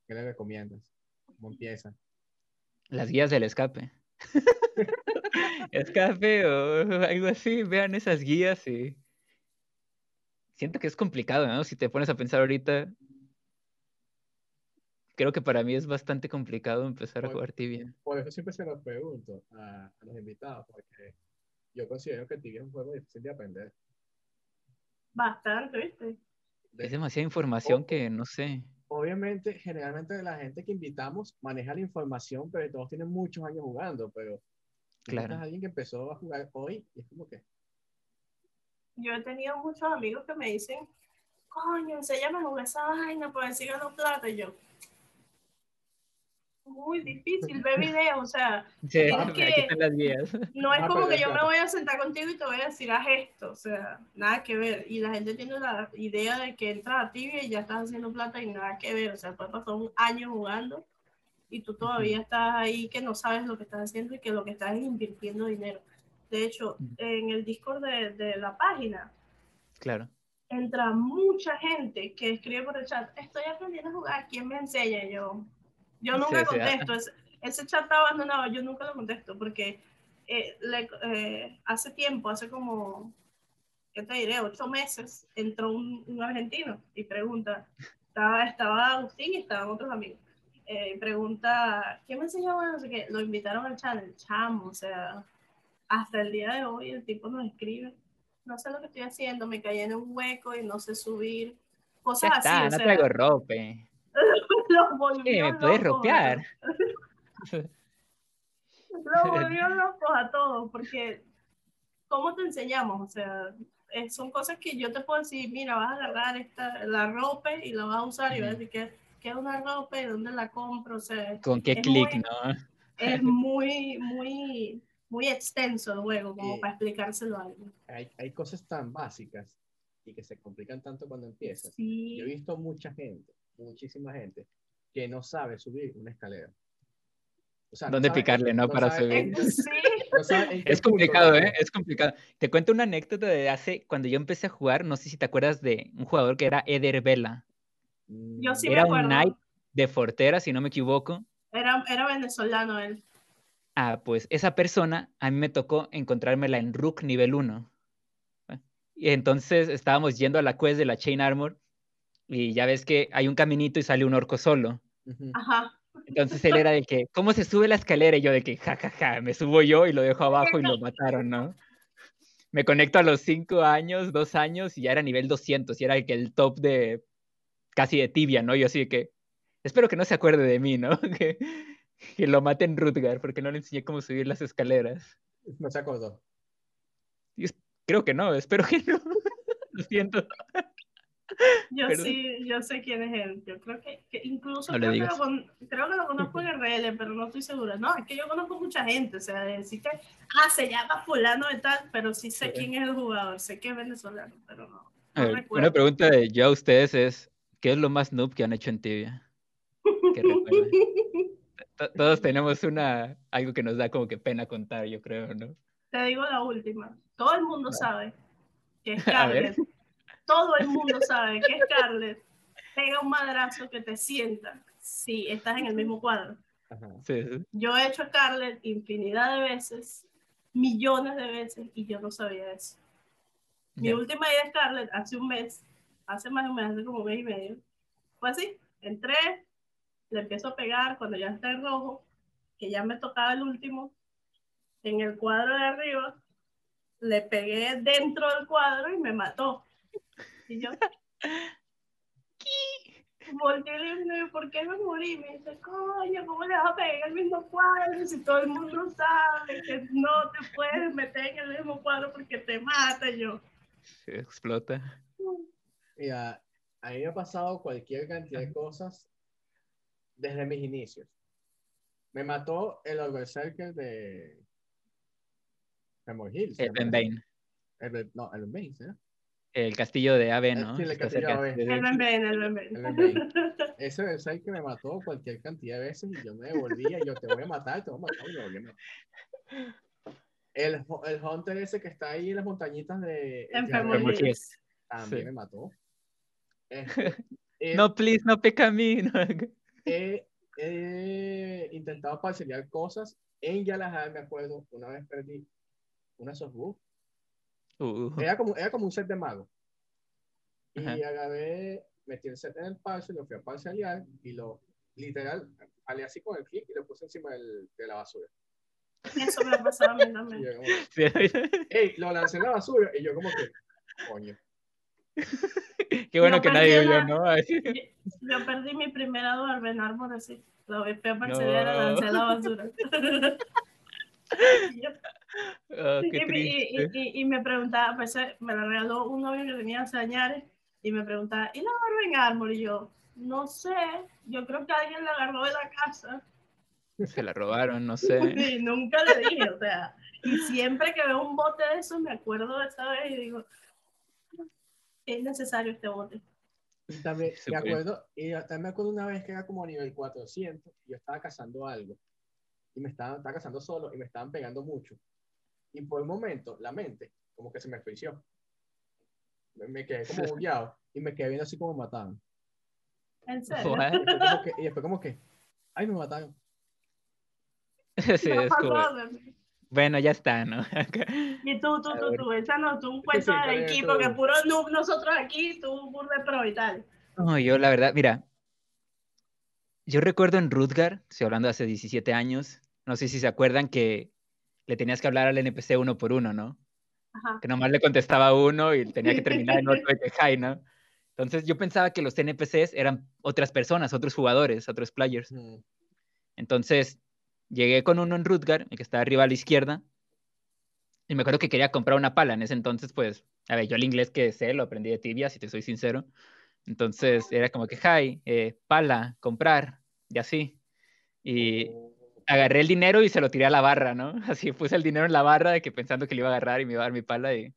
¿qué le recomiendas? ¿Cómo empieza?
Las guías del escape. (laughs) es café o algo así. Vean esas guías y siento que es complicado, ¿no? Si te pones a pensar ahorita, creo que para mí es bastante complicado empezar a jugar tibia.
Por eso siempre se los pregunto a, a los invitados, porque yo considero que tibia es un juego difícil de aprender.
Bastante, ¿viste?
Es demasiada información que no sé.
Obviamente, generalmente la gente que invitamos maneja la información, pero todos tienen muchos años jugando, pero
Claro.
alguien que empezó a jugar hoy y es como que
Yo he tenido muchos amigos que me dicen, coño, enséñame a jugar esa vaina para ver si gano plata. Y yo, muy difícil, ve videos, o sea, (laughs)
Sí,
Es
aquí
que-
están las guías.
no es
Ah,
como que yo me voy a sentar contigo y te voy a decir, haz esto, o sea, nada que ver. Y la gente tiene la idea de que entras a tibia y ya estás haciendo plata y nada que ver, o sea, puede pasar un año jugando y tú todavía estás ahí que no sabes lo que estás haciendo y que lo que estás es invirtiendo dinero. De hecho, en el Discord de, de la página
Claro.
entra mucha gente que escribe por el chat, estoy aprendiendo a jugar, ¿quién me enseña? Yo, yo nunca
Sí, sí, ah.
contesto, ese, ese chat está abandonado, yo nunca lo contesto porque eh, le- eh, hace tiempo, hace como, ¿qué te diré? Ocho meses, entró un, un argentino y pregunta, estaba, estaba Agustín y estaban otros amigos. eh, pregunta, ¿quién me enseñó? Bueno, no sé qué. Lo invitaron al channel, chamo, o sea, hasta el día de hoy el tipo nos escribe, no sé lo que estoy haciendo, me caí en un hueco y no sé subir,
Ya
cosas
está,
así, o
no
sea,
traigo (laughs) rope.
los volvió
me puedes ropear. (laughs)
Los (laughs) volvió locos a todos, porque ¿cómo te enseñamos? O sea, son cosas que yo te puedo decir, mira, vas a agarrar esta, la ropa y la vas a usar y vas a decir que, que es una ropa y dónde la compro, o sea,
¿Con qué clic, no?
es muy, muy, muy extenso el juego como
Sí.
para explicárselo a alguien.
hay, hay cosas tan básicas y que se complican tanto cuando empiezas.
Sí.
Yo he visto mucha gente, muchísima gente, que no sabe subir una escalera. O sea, no
¿Dónde
sabe-
picarle, no? Para
sabe-
subir.
Eh, sí,
no sabe
Es
punto
complicado,
darle.
¿eh? Es complicado. Te cuento una anécdota de hace, cuando yo empecé a jugar, no sé si te acuerdas de un jugador que era Eder Vela.
Yo sí me
Era un
acuerdo.
knight de Fortera, si no me equivoco.
Era, era venezolano él.
Ah, pues esa persona a mí me tocó encontrármela en Rook nivel 1. Y entonces estábamos yendo a la quest de la Chain Armor y ya ves que hay un caminito y sale un orco solo.
Ajá.
Entonces él era de que, ¿cómo se sube la escalera? Y yo de que, jajaja, me subo yo y lo dejo abajo y lo mataron, ¿no? Me conecto a los 5 años, 2 años y ya era nivel 200 y era el, que el top de casi de tibia, ¿no? Yo así de que, espero que no se acuerde de mí, ¿no? (laughs) Que, (laughs) que lo maten Rutgar porque no le enseñé cómo subir las escaleras.
No se acordó.
Creo que no, espero que no. (laughs) Lo siento.
Yo
Perdón.
sí, yo sé quién es él. Yo creo que, que incluso
No
creo, que lo, con- creo que lo conozco en RL, pero no estoy segura. No, es que yo conozco mucha gente. O sea, de decir que, ah, se llama fulano de tal, pero sí sé
Sí.
quién es el jugador. Sé que es venezolano, pero no.
A
no
ver,
recuerdo.
una pregunta de yo a ustedes es, ¿qué es lo más noob que han hecho en tibia? (laughs) To- Todos tenemos una, algo que nos da como que pena contar, yo creo, ¿no?
Te digo la última. Todo el mundo sabe que es (laughs)
A.
Scarlett. Todo el mundo sabe que Scarlett pega un madrazo que te sienta si estás en el mismo cuadro.
Ajá.
Sí, sí.
Yo he hecho Scarlett infinidad de veces, millones de veces, y yo no sabía eso. Mi
Ya.
última idea de Scarlett hace un mes, hace más de un mes, hace como un mes y medio, fue así. Entré, le empiezo a pegar cuando ya está en rojo, que ya me tocaba el último, en el cuadro de arriba, le pegué dentro del cuadro y me mató. Y yo, volteé y le dije, ¿por qué me morí? Me dice, coño, ¿cómo le vas a pegar en el mismo cuadro si todo el mundo sabe que no te puedes meter en el mismo cuadro porque te mata? Yo,
explota.
Mira, a mí me ha pasado cualquier cantidad de cosas desde mis inicios. Me mató el Berserker de Memory Hills.
El Ben Bane.
El Ben- no, el Ben Bane, ¿sí?
El castillo de Ave,
Eh,
¿no?
sí, el
Está
castillo de
sí.
el Ben Ben, el Ben Ben.
El Ben Bane. Ese Berserker me mató cualquier cantidad de veces y yo me devolvía y yo te voy a matar, te voy a matar y me volví a matar. El, el Hunter ese que está ahí en las montañitas de también
Sí.
me mató. (laughs) Este,
No, please, no peca a mí. (laughs) no.
He he intentado parceliar cosas. En Yalajá, me acuerdo, una vez perdí una softbook.
Uh,
Era como, era como un set de mago. Y
Ajá.
agarré, metí el set en el parcel, lo fui a parceliar y lo, literal, alé así con el clic y lo puse encima del- de la basura.
Eso me ha pasado a mí también.
yo como,
sí.
ey, lo lancé en la basura y yo como que, coño. (laughs)
Qué bueno
Yo
que nadie
una-
¿no? (laughs) Así.
Yo, perdí mi primera Duerbenar por así. Lo fui a parcelar y la lancé a la basura. Y (laughs) yo- (laughs)
Oh, qué
y, y- y- me preguntaba, pues eh, me la regaló un novio que tenía años y me preguntaba, ¿y la Barben Armor? Y yo, no sé, yo creo que alguien la agarró de la casa
Se la robaron, no sé.
nunca le dije, o sea, y siempre que veo un bote de eso me acuerdo de esta vez y digo, es necesario este bote.
También me acuerdo, y también me acuerdo una vez que era como a nivel 400 y yo estaba cazando algo y me estaban, estaba cazando solo y me estaban pegando mucho. Y por un momento, la mente como que se me frició. Me, me quedé como bugueado y me quedé viendo así como me mataban.
En serio.
Y después como que, y después como que ay, me mataron. (laughs)
Sí, es como, bueno, ya está, ¿no? (laughs)
Y tú, tú, tú, tú, échanos tú un cuento
sí,
del equipo,
tú.
que puro noob nosotros aquí, tú burde pro y tal.
No, yo la verdad, mira, yo recuerdo en Rutger, estoy hablando de hace 17 años, no sé si se acuerdan que le tenías que hablar al NPC uno por uno, ¿no?
Ajá.
Que nomás le contestaba uno y tenía que terminar en otro de (laughs) hi, ¿no? Entonces yo pensaba que los NPCs eran otras personas, otros jugadores, otros players.
Mm,
Entonces llegué con uno en Rutger, el que estaba arriba a la izquierda, y me acuerdo que quería comprar una pala. En ese entonces, pues, a ver, yo el inglés que sé lo aprendí de tibia, si te soy sincero. Entonces era como que, hi, eh, pala, comprar, y así. Y agarré el dinero y se lo tiré a la barra, ¿no? (laughs) Así puse el dinero en la barra de que pensando que le iba a agarrar y me iba a dar mi pala y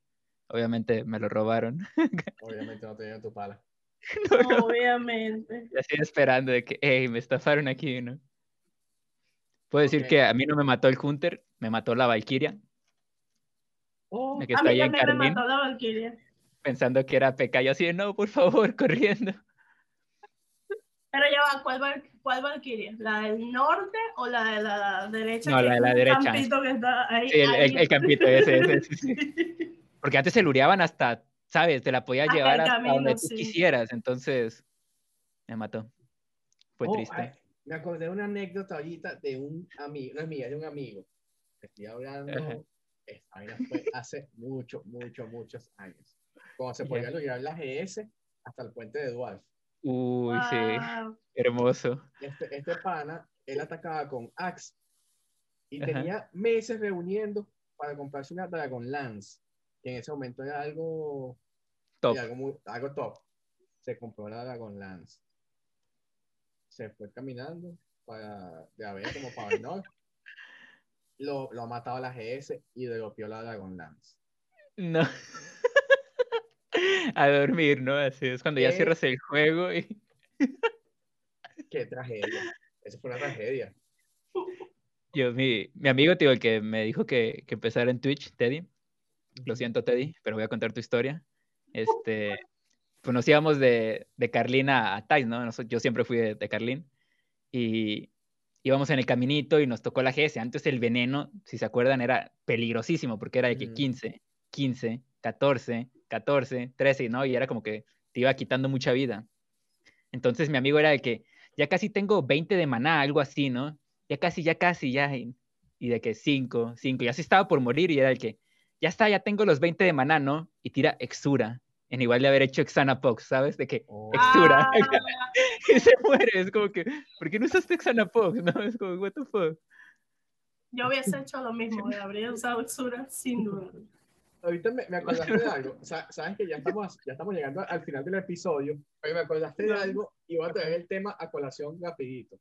obviamente me lo robaron. (laughs)
Obviamente no tenía tu pala. (laughs)
No, no,
Obviamente.
y así esperando de que, hey, me estafaron aquí, ¿no? Puedo decir que a mí no me mató el Hunter, me mató la Valkyria,
Oh,
que
A mí me mató la Valkyria.
pensando que era PK. Yo así de, no, por favor, (laughs) corriendo.
Pero ya va, ¿cuál, Val- ¿cuál Valkyria? ¿La del norte o la de la derecha?
No, la de la derecha.
campito que está ahí,
Sí, el, el-
ahí.
el campito ese, ese, sí, sí. (laughs) Porque antes se lureaban hasta, ¿sabes? Te la podías
Hasta
llevar
el
hasta
camino,
donde tú
sí.
quisieras. Entonces, me mató. Fue
oh,
triste.
ay, me acordé de una anécdota ahorita de un amigo, no es mía, de un amigo. Estoy hablando, esta vaina fue hace mucho, mucho, muchos años. Cuando se podía lograr la GS hasta el puente de Dwarf.
Uy, sí,
Wow.
hermoso.
Este, este pana, él atacaba con Axe y
Ajá.
tenía meses reuniendo para comprarse una Dragon Lance, que en ese momento era algo
Top.
algo, muy- algo top. Se compró la Dragon Lance. Se fue caminando para, de a ver como para el norte. (laughs) Lo, lo ha matado la GS y dropeó la Dragon Lance.
No. (laughs) A dormir, ¿no? Así es cuando ya
¿Qué?
cierras el juego y (laughs)
Qué tragedia. Eso fue una tragedia.
yo, mi, mi amigo, tío, el que me dijo que, que empezara en Twitch, Teddy. Lo siento, Teddy, pero voy a contar tu historia. Este, pues nos íbamos de, de Carlín a, a Tais, ¿no? Yo siempre fui de, de Carlín. Y íbamos en el caminito y nos tocó la GS. Antes el veneno, si se acuerdan, era peligrosísimo porque era de que
Ujú.
15, 15, 14, 14, 13, ¿no? Y era como que te iba quitando mucha vida. Entonces mi amigo era de que ya casi tengo 20 de maná, algo así, ¿no? Ya casi, ya casi, ya. Y, y de que 5, 5. Y así estaba por morir y era el que, ya está, ya tengo los 20 de maná, ¿no? Y tira Exura. En igual de haber hecho Xanapox, ¿sabes? De que
Oh,
Exura.
Ah, (laughs)
y se muere. Es como que, ¿por qué no usaste Xanapox? No, es como, what the fuck.
yo hubiese hecho lo mismo, habría usado Exura sin duda.
Ahorita me, me acordaste de (laughs) algo. Sa- Sabes que ya estamos, ya estamos llegando al final del episodio, pero me acordaste de algo y voy a traer el tema a colación rapidito.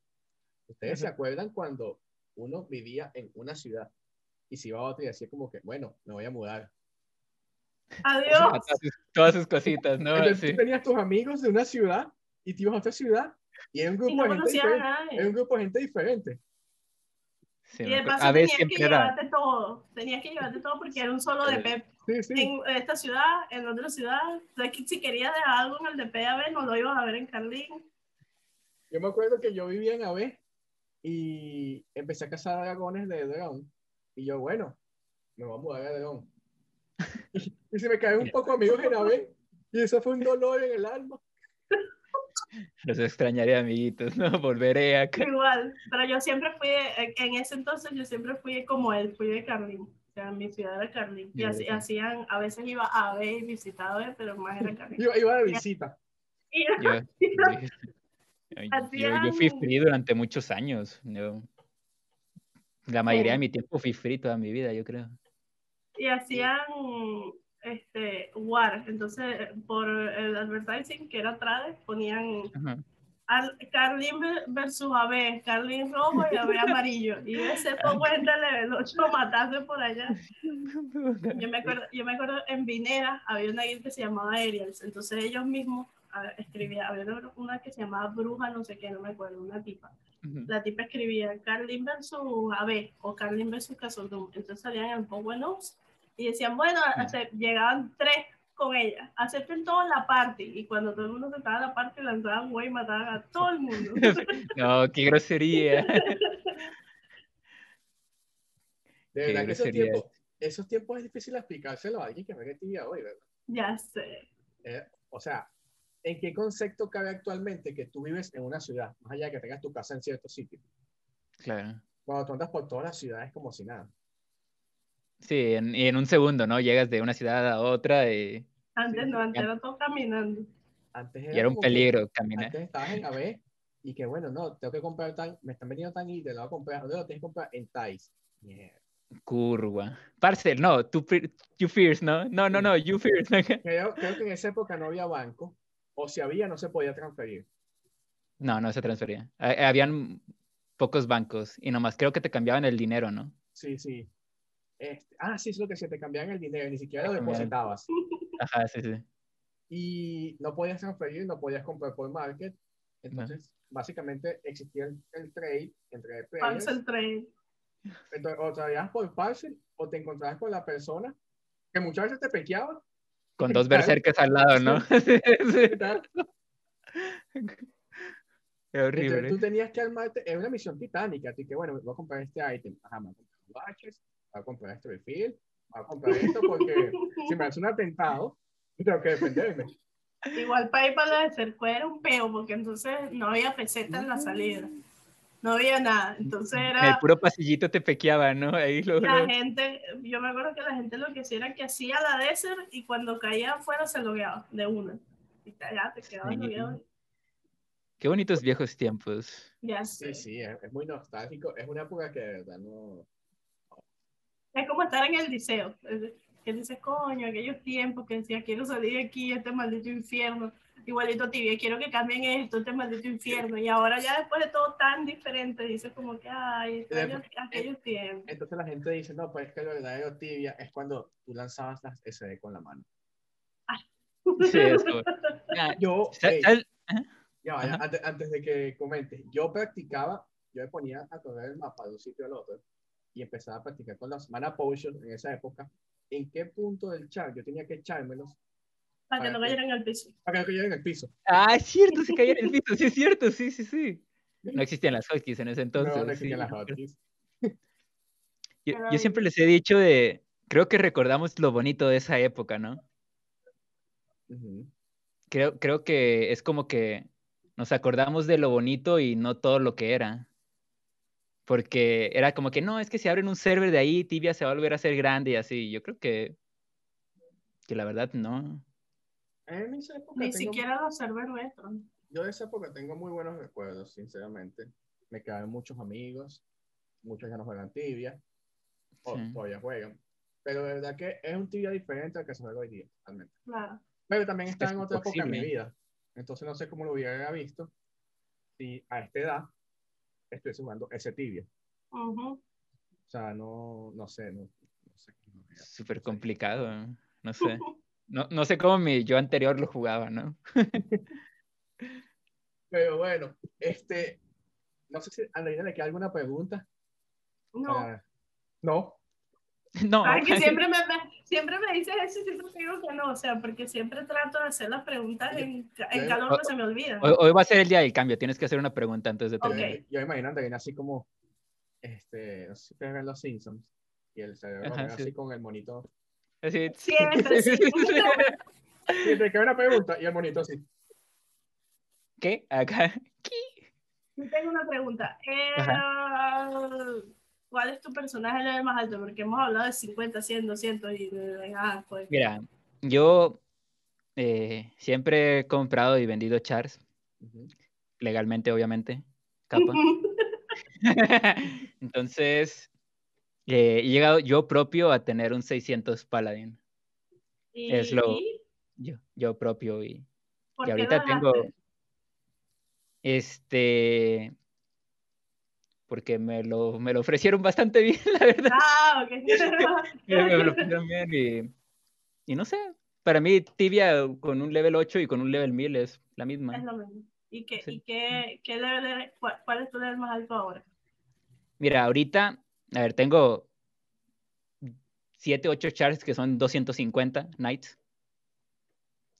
¿Ustedes se acuerdan cuando uno vivía en una ciudad y se iba a otra y decía como que, bueno, me voy a mudar?
Adiós.
A todas, sus, todas sus cositas, ¿no?
Entonces
Así.
tú tenías tus amigos de una ciudad y te ibas a otra ciudad y era un grupo
no
de gente
a.
Era un grupo de gente diferente.
Sí,
Y de paso
a veces
tenías que
era.
llevarte todo. Tenías que llevarte todo porque era un solo DP
Sí, sí.
en esta ciudad, en otra ciudad. Entonces, si querías dejar algo en el DP a ver, no lo ibas a ver en Carlín.
Yo me acuerdo que yo vivía en AB y empecé a cazar dragones de dron. Y yo, bueno, me voy a mudar dron. Y, (laughs) y se me caen un poco en la vez. Y eso fue un dolor en el alma.
Los extrañaré, amiguitos, ¿no? Volveré acá.
Igual, pero yo siempre fui, de- en ese entonces yo siempre fui como él, fui de Carlín. O sea, mi ciudad era Carlín. Y así, hacían, a veces iba a ver y visitaba pero más era Carlín.
Iba, iba de visita.
Y
Yo, (laughs) yo, yo- yo fui free durante muchos años. yo- la mayoría de mi tiempo fui free toda mi vida, yo creo.
y hacían este war. Entonces por el advertising que era Trade ponían al, Carlin ve- versus AB Carlin rojo y AB amarillo. Y ese fue cuenta level 8 matarse por allá. (laughs) Yo me acuerdo yo me acuerdo en Vinera había una guild que se llamaba Aerials. Entonces ellos mismos escribían había una- que se llamaba Bruja no sé qué no me acuerdo una tipa. La tipa escribía Carlin versus AB o Carlin versus Casodum. Entonces salían en Power Notes y decían, bueno, llegaban tres con ella, acepten toda la party. Y cuando todo el mundo se estaba en la party, lanzaban güey y mataban a todo el mundo. (laughs)
No, qué grosería. (laughs)
De
Qué
verdad que esos tiempos, esos tiempos es difícil explicárselo a alguien que ve tibia hoy, ¿verdad?
ya sé.
Eh, o sea, ¿en qué concepto cabe actualmente que tú vives en una ciudad, más allá de que tengas tu casa en cierto sitio?
Claro.
Cuando tú andas por todas las ciudades como si nada.
Sí, en, y en un segundo, ¿no? Llegas de una ciudad a otra y,
Antes
Sí,
no, antes era todo caminando.
Antes
y era un
como que-
peligro caminar.
Antes estabas en AB y que bueno, no, tengo que comprar tan, me están vendiendo tan y te lo voy a comprar. ¿Dónde lo tienes que comprar? En Thais. Mierda.
Curva. Parcel, no, tú, you first, ¿no? No, no, no, you first. (laughs)
Creo, creo que en esa época no había banco, o si había, no se podía transferir.
No, no se transfería. Ha- Habían pocos bancos y nomás creo que te cambiaban el dinero, ¿no?
Sí, sí. Este, ah, sí, es lo que se te cambiaban el dinero, ni siquiera lo
Cambiaban.
depositabas.
Ajá, sí, sí.
Y no podías transferir, no podías comprar por market. Entonces, básicamente existía el, el trade entre players.
Parcel trade.
Entonces, o traías por parcel o te encontrabas con la persona que muchas veces te pequeaba.
Con dos berserkers al lado, ¿no? Sí, (laughs) sí. (laughs) Qué
Entonces,
horrible.
tú tenías que armarte, era una misión titánica, así que bueno, voy a comprar este item, ajá, me voy a comprar watches, voy a comprar este refill, voy a comprar esto porque si me hace un atentado, tengo que defenderme.
Igual para ir para la de Cerco era un peo, porque entonces no había peseta en la salida. No había nada. Entonces
En el
era
puro pasillito te pequeaba, ¿no? Ahí lo,
la
lo-
gente, yo me acuerdo que la gente lo que hacía era que hacía la desert y cuando caía afuera se logueaba de una. Y ya te quedabas
Sí.
logueado.
Qué bonitos viejos tiempos.
Ya sé.
Sí, sí, es, es muy nostálgico, es una época que de verdad no...
Es como estar en el liceo. Que dices, coño, aquellos tiempos que decía, quiero salir de aquí, este maldito infierno. Igualito tibia, quiero que cambien esto, este maldito infierno. Y ahora ya después de todo tan diferente, dices como que, ay, aquellos tiempos.
Entonces la gente dice, no, pues es que lo verdadero tibia es cuando tú lanzabas las SD con la mano.
Sí, eso. (laughs)
Yo,
¿sal-
hey,
sal-
ya va, ya,
Ajá.
antes, antes de que comentes, yo practicaba, yo me ponía a correr el mapa de un sitio al otro y empezaba a practicar con las mana potions en esa época. ¿En qué punto del chat yo tenía que echármelos
Para que no
Para que-
cayeran al piso.
para que no cayeran el piso?
Ah, es cierto, se caía en el piso, sí es cierto, sí, sí, sí. No existían las hotkeys en ese entonces.
no, no
sí.
existían las hotkeys. (laughs)
Yo, siempre les he dicho de, creo que recordamos lo bonito de esa época, ¿no? Creo, creo que es como que nos acordamos de lo bonito y no todo lo que era. Porque era como que, no, es que si abren un server de ahí, Tibia se va a volver a ser grande y así. Yo creo que, que la verdad no.
En esa época
Ni
tengo-
siquiera los servers nuestros.
Yo de esa época tengo muy buenos recuerdos, sinceramente. Me quedaron muchos amigos, muchos ya no juegan tibia, o
Sí.
todavía juegan. Pero de verdad que es un tibia diferente al que se juega hoy día, realmente.
Claro.
Pero también
Es
está
que
en
es
otra época en mi vida. Entonces no sé cómo lo hubiera visto si a esta edad estuviese jugando ese tibia. O sea, no, no sé, no, no sé
Súper complicado, ¿no? no sé. (laughs) No, no sé cómo mi yo anterior lo jugaba, ¿no? (laughs)
Pero bueno, este, no sé si a Andreina le queda alguna pregunta.
No,
Ah, no. (laughs)
No,
Ay, que siempre me, me- siempre me dices eso y siempre te digo que no, o sea, porque siempre trato de hacer las preguntas en, en calor, pero se me olvidan.
hoy, hoy va a ser el día del cambio. Tienes que hacer una pregunta antes de terminar.
Yo, yo imagino a Andreina así como, este, no sé si ustedes ven los Simpsons, y el cerebro
Ajá,
ve
sí.
así con el monito.
Así-
Siempre, sí. (laughs)
Y te queda una pregunta, y el monito así.
¿Qué? Acá. (laughs)
Yo tengo una pregunta. Eh, ¿Cuál es tu personaje level más alto? Porque hemos hablado de 50, 100, 200 y de, ah, pues.
Mira, yo eh, siempre he comprado y vendido chars, legalmente, obviamente. Capa. (laughs) (laughs) Entonces, eh, he llegado yo propio a tener un 600 Paladin.
y,
es lo- Yo, yo propio y,
¿por
y ahorita tengo este porque me lo, me lo ofrecieron bastante (laughs) bien, la verdad.
Ah, ok. (laughs)
Me, lo ofrecieron bien y, y no sé, para mí tibia con un level 8 y con un level 1000 es la misma.
es lo mismo. ¿Y, qué,
Sí.
y qué, qué level? ¿Cuál, cuál es tu level más alto ahora?
Mira, ahorita, a ver, tengo 7, 8 chars que son 250 knights.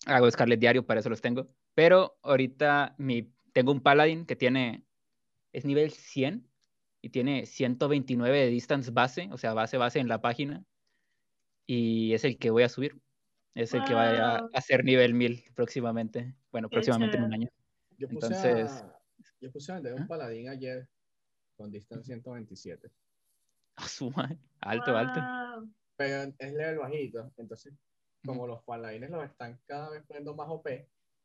Hago Scarlet diario, para eso los tengo. Pero ahorita mi, tengo un paladin que tiene, es nivel 100 y tiene 129 de distance base, o sea, base, base en la página. Y es el que voy a subir. Es el que va a,
Wow.
a ser nivel 1000 próximamente. Bueno, próximamente en un año.
Yo puse,
Entonces-
a, yo puse a vender un
¿Ah?
paladín ayer con distance 127. (laughs)
Ah, su madre, Alto, alto.
Wow.
Pero es level bajito, entonces como los paladines los están cada vez poniendo más OP,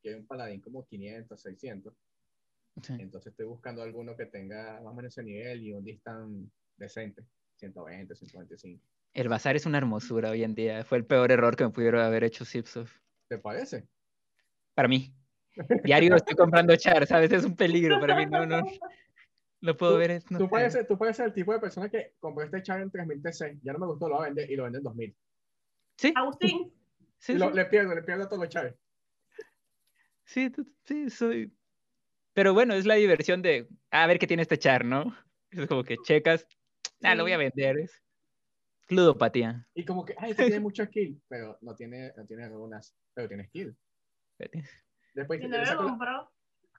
que hay un paladín como 500, 600,
Sí.
entonces estoy buscando alguno que tenga más o menos ese nivel y un distance decente, 120, 125.
El bazar es una hermosura hoy en día. Fue el peor error que me pudieron haber hecho Zipsoft.
¿Te parece?
Para mí. Diario estoy comprando char, ¿sabes? Es un peligro para mí. No, no. No puedo
Tú-
ver eso. no
tú, puedes ser, tú puedes ser el tipo de persona que compró este char en 3000 TC, ya no me gustó, lo va a vender y lo vende en 2000.
Sí,
Agustín,
sí,
Y lo-
sí,
le pierdo, le pierdo a todos los chars.
sí, tú- sí, soy. Pero bueno, es la diversión de a ver qué tiene este char, ¿no? Es como que checas, ah, lo voy a vender. Es ludopatía.
Y como que, ay, este tiene (laughs) mucho skill, pero no tiene, no tiene algunas, pero tiene skill. Después la-
compró,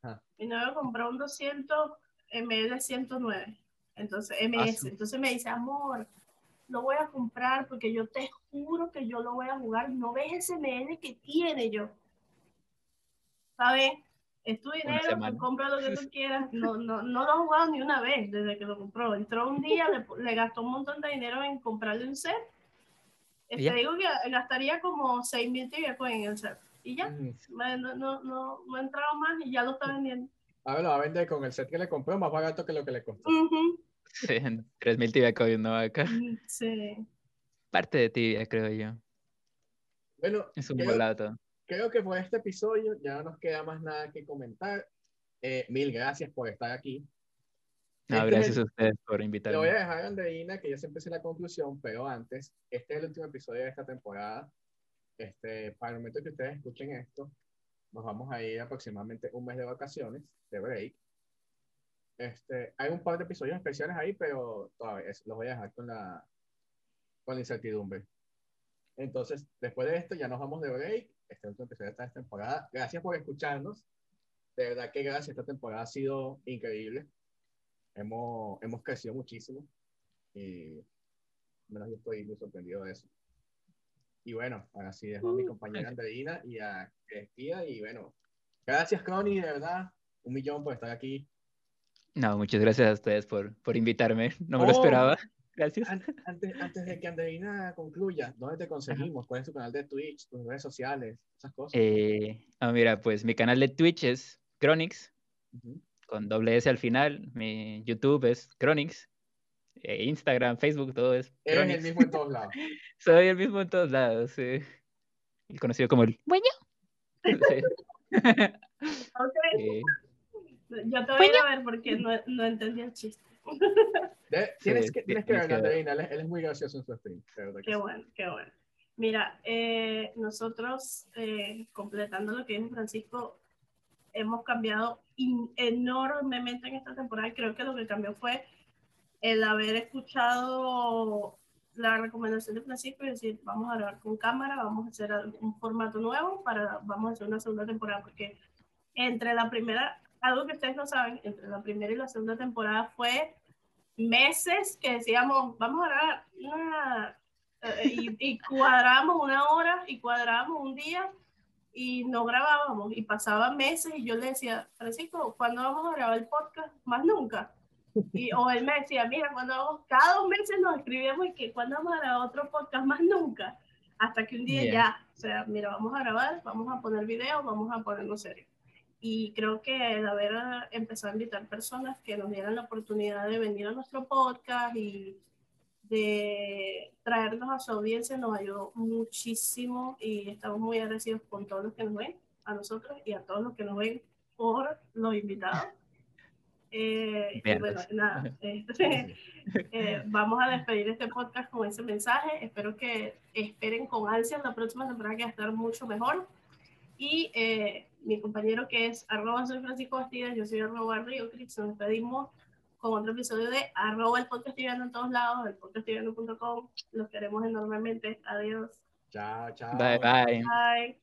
Ajá.
mi novio compró un 200 ML 109, entonces MS,
su-
entonces me dice, amor, lo voy a comprar porque yo te juro que yo lo voy a jugar, no ves ese ML que tiene yo. ¿Sabes? Es tu dinero, tú compra lo que tú (laughs) quieras. No, no, no lo ha jugado ni una vez desde que lo compró. Entró un día, le, le gastó un montón de dinero en comprarle un set. Te digo que gastaría como 6 mil tibia en el set. Y ya,
Mm,
no, no, no, no ha entrado más y ya lo está vendiendo.
A ver, lo va a vender con el set que le compró más barato que lo que le costó.
Sí, en 3000 tibia coins, ¿no? Acá.
Sí.
Parte de tibia, creo yo.
Bueno,
Es un
creo. Creo que por este episodio ya no nos queda más nada que comentar. Eh, mil gracias por estar aquí.
No,
Este es
gracias
el-
a ustedes por
Le voy a
invitarme.
dejar a Andreina que ya se empiece la conclusión, pero antes, este es el último episodio de esta temporada. Este, para el momento que ustedes escuchen esto, nos vamos a ir aproximadamente un mes de vacaciones, de break. Este, hay un par de episodios especiales ahí, pero todavía es- los voy a dejar con la, con la incertidumbre. Entonces, después de esto, ya nos vamos de break. Este último episodio de esta temporada. Gracias por escucharnos. De verdad que gracias. Esta temporada ha sido increíble. Hemos, hemos crecido muchísimo. Y menos yo estoy muy sorprendido de eso. Y bueno, ahora sí dejo a mi compañera Andreina y a despida. Y bueno, gracias, Connie, de verdad. Un millón por estar aquí.
No, muchas gracias a ustedes por, por invitarme. No me lo
Oh.
esperaba. Gracias.
An- Antes, antes de que Andreina concluya, ¿dónde te conseguimos? ¿Cuál es tu canal de Twitch, tus redes sociales, esas cosas?
Eh, ah, mira, pues mi canal de Twitch es Chronix, con doble S al final. Mi YouTube es Chronix. eh, Instagram, Facebook, todo es
Eres el mismo en todos lados. (laughs)
Soy el mismo en todos lados, sí. El conocido como el bueno. (laughs)
Ok,
Sí.
yo te voy a ir a ver porque no, no entendí el chiste.
De- tienes
Sí,
que, tienes que
ver.
Andreina. Él, es- él es muy gracioso en su stream.
Qué
sí.
bueno, qué bueno. Mira, eh, nosotros, eh, completando lo que dijo Francisco, hemos cambiado in- enormemente en esta temporada. y Creo que lo que cambió fue el haber escuchado la recomendación de Francisco es decir, vamos a grabar con cámara, vamos a hacer un formato nuevo para, vamos a hacer una segunda temporada, porque entre la primera, algo que ustedes no saben, entre la primera y la segunda temporada fue meses que decíamos, vamos a grabar eh, y, y cuadramos una hora y cuadramos un día y no grabábamos y pasaban meses y yo le decía, Francisco, ¿cuándo vamos a grabar el podcast? Más nunca. Y, o él me decía, mira, cuando vamos, cada dos meses nos escribíamos y que cuando vamos a grabar otro podcast, más nunca. Hasta que un día ya, o sea, mira, vamos a grabar, vamos a poner videos, vamos a ponerlo serio. Y creo que el haber empezado a invitar personas que nos dieran la oportunidad de venir a nuestro podcast y de traernos a su audiencia nos ayudó muchísimo y estamos muy agradecidos con todos los que nos ven, a nosotros y a todos los que nos ven por los invitados. (laughs) Eh, y bueno, nada, (laughs) este, (laughs) eh, vamos a despedir este podcast con ese mensaje. Espero que esperen con ansia la próxima temporada que va a estar mucho mejor. Y eh, mi compañero que es arroba soy Francisco Bastidas, yo soy arroba Río Crix, nos despedimos con otro episodio de arroba el podcast en todos lados, el podcastivando.com. Los queremos enormemente. Adiós.
Chao, chao.
Bye, bye.
Bye.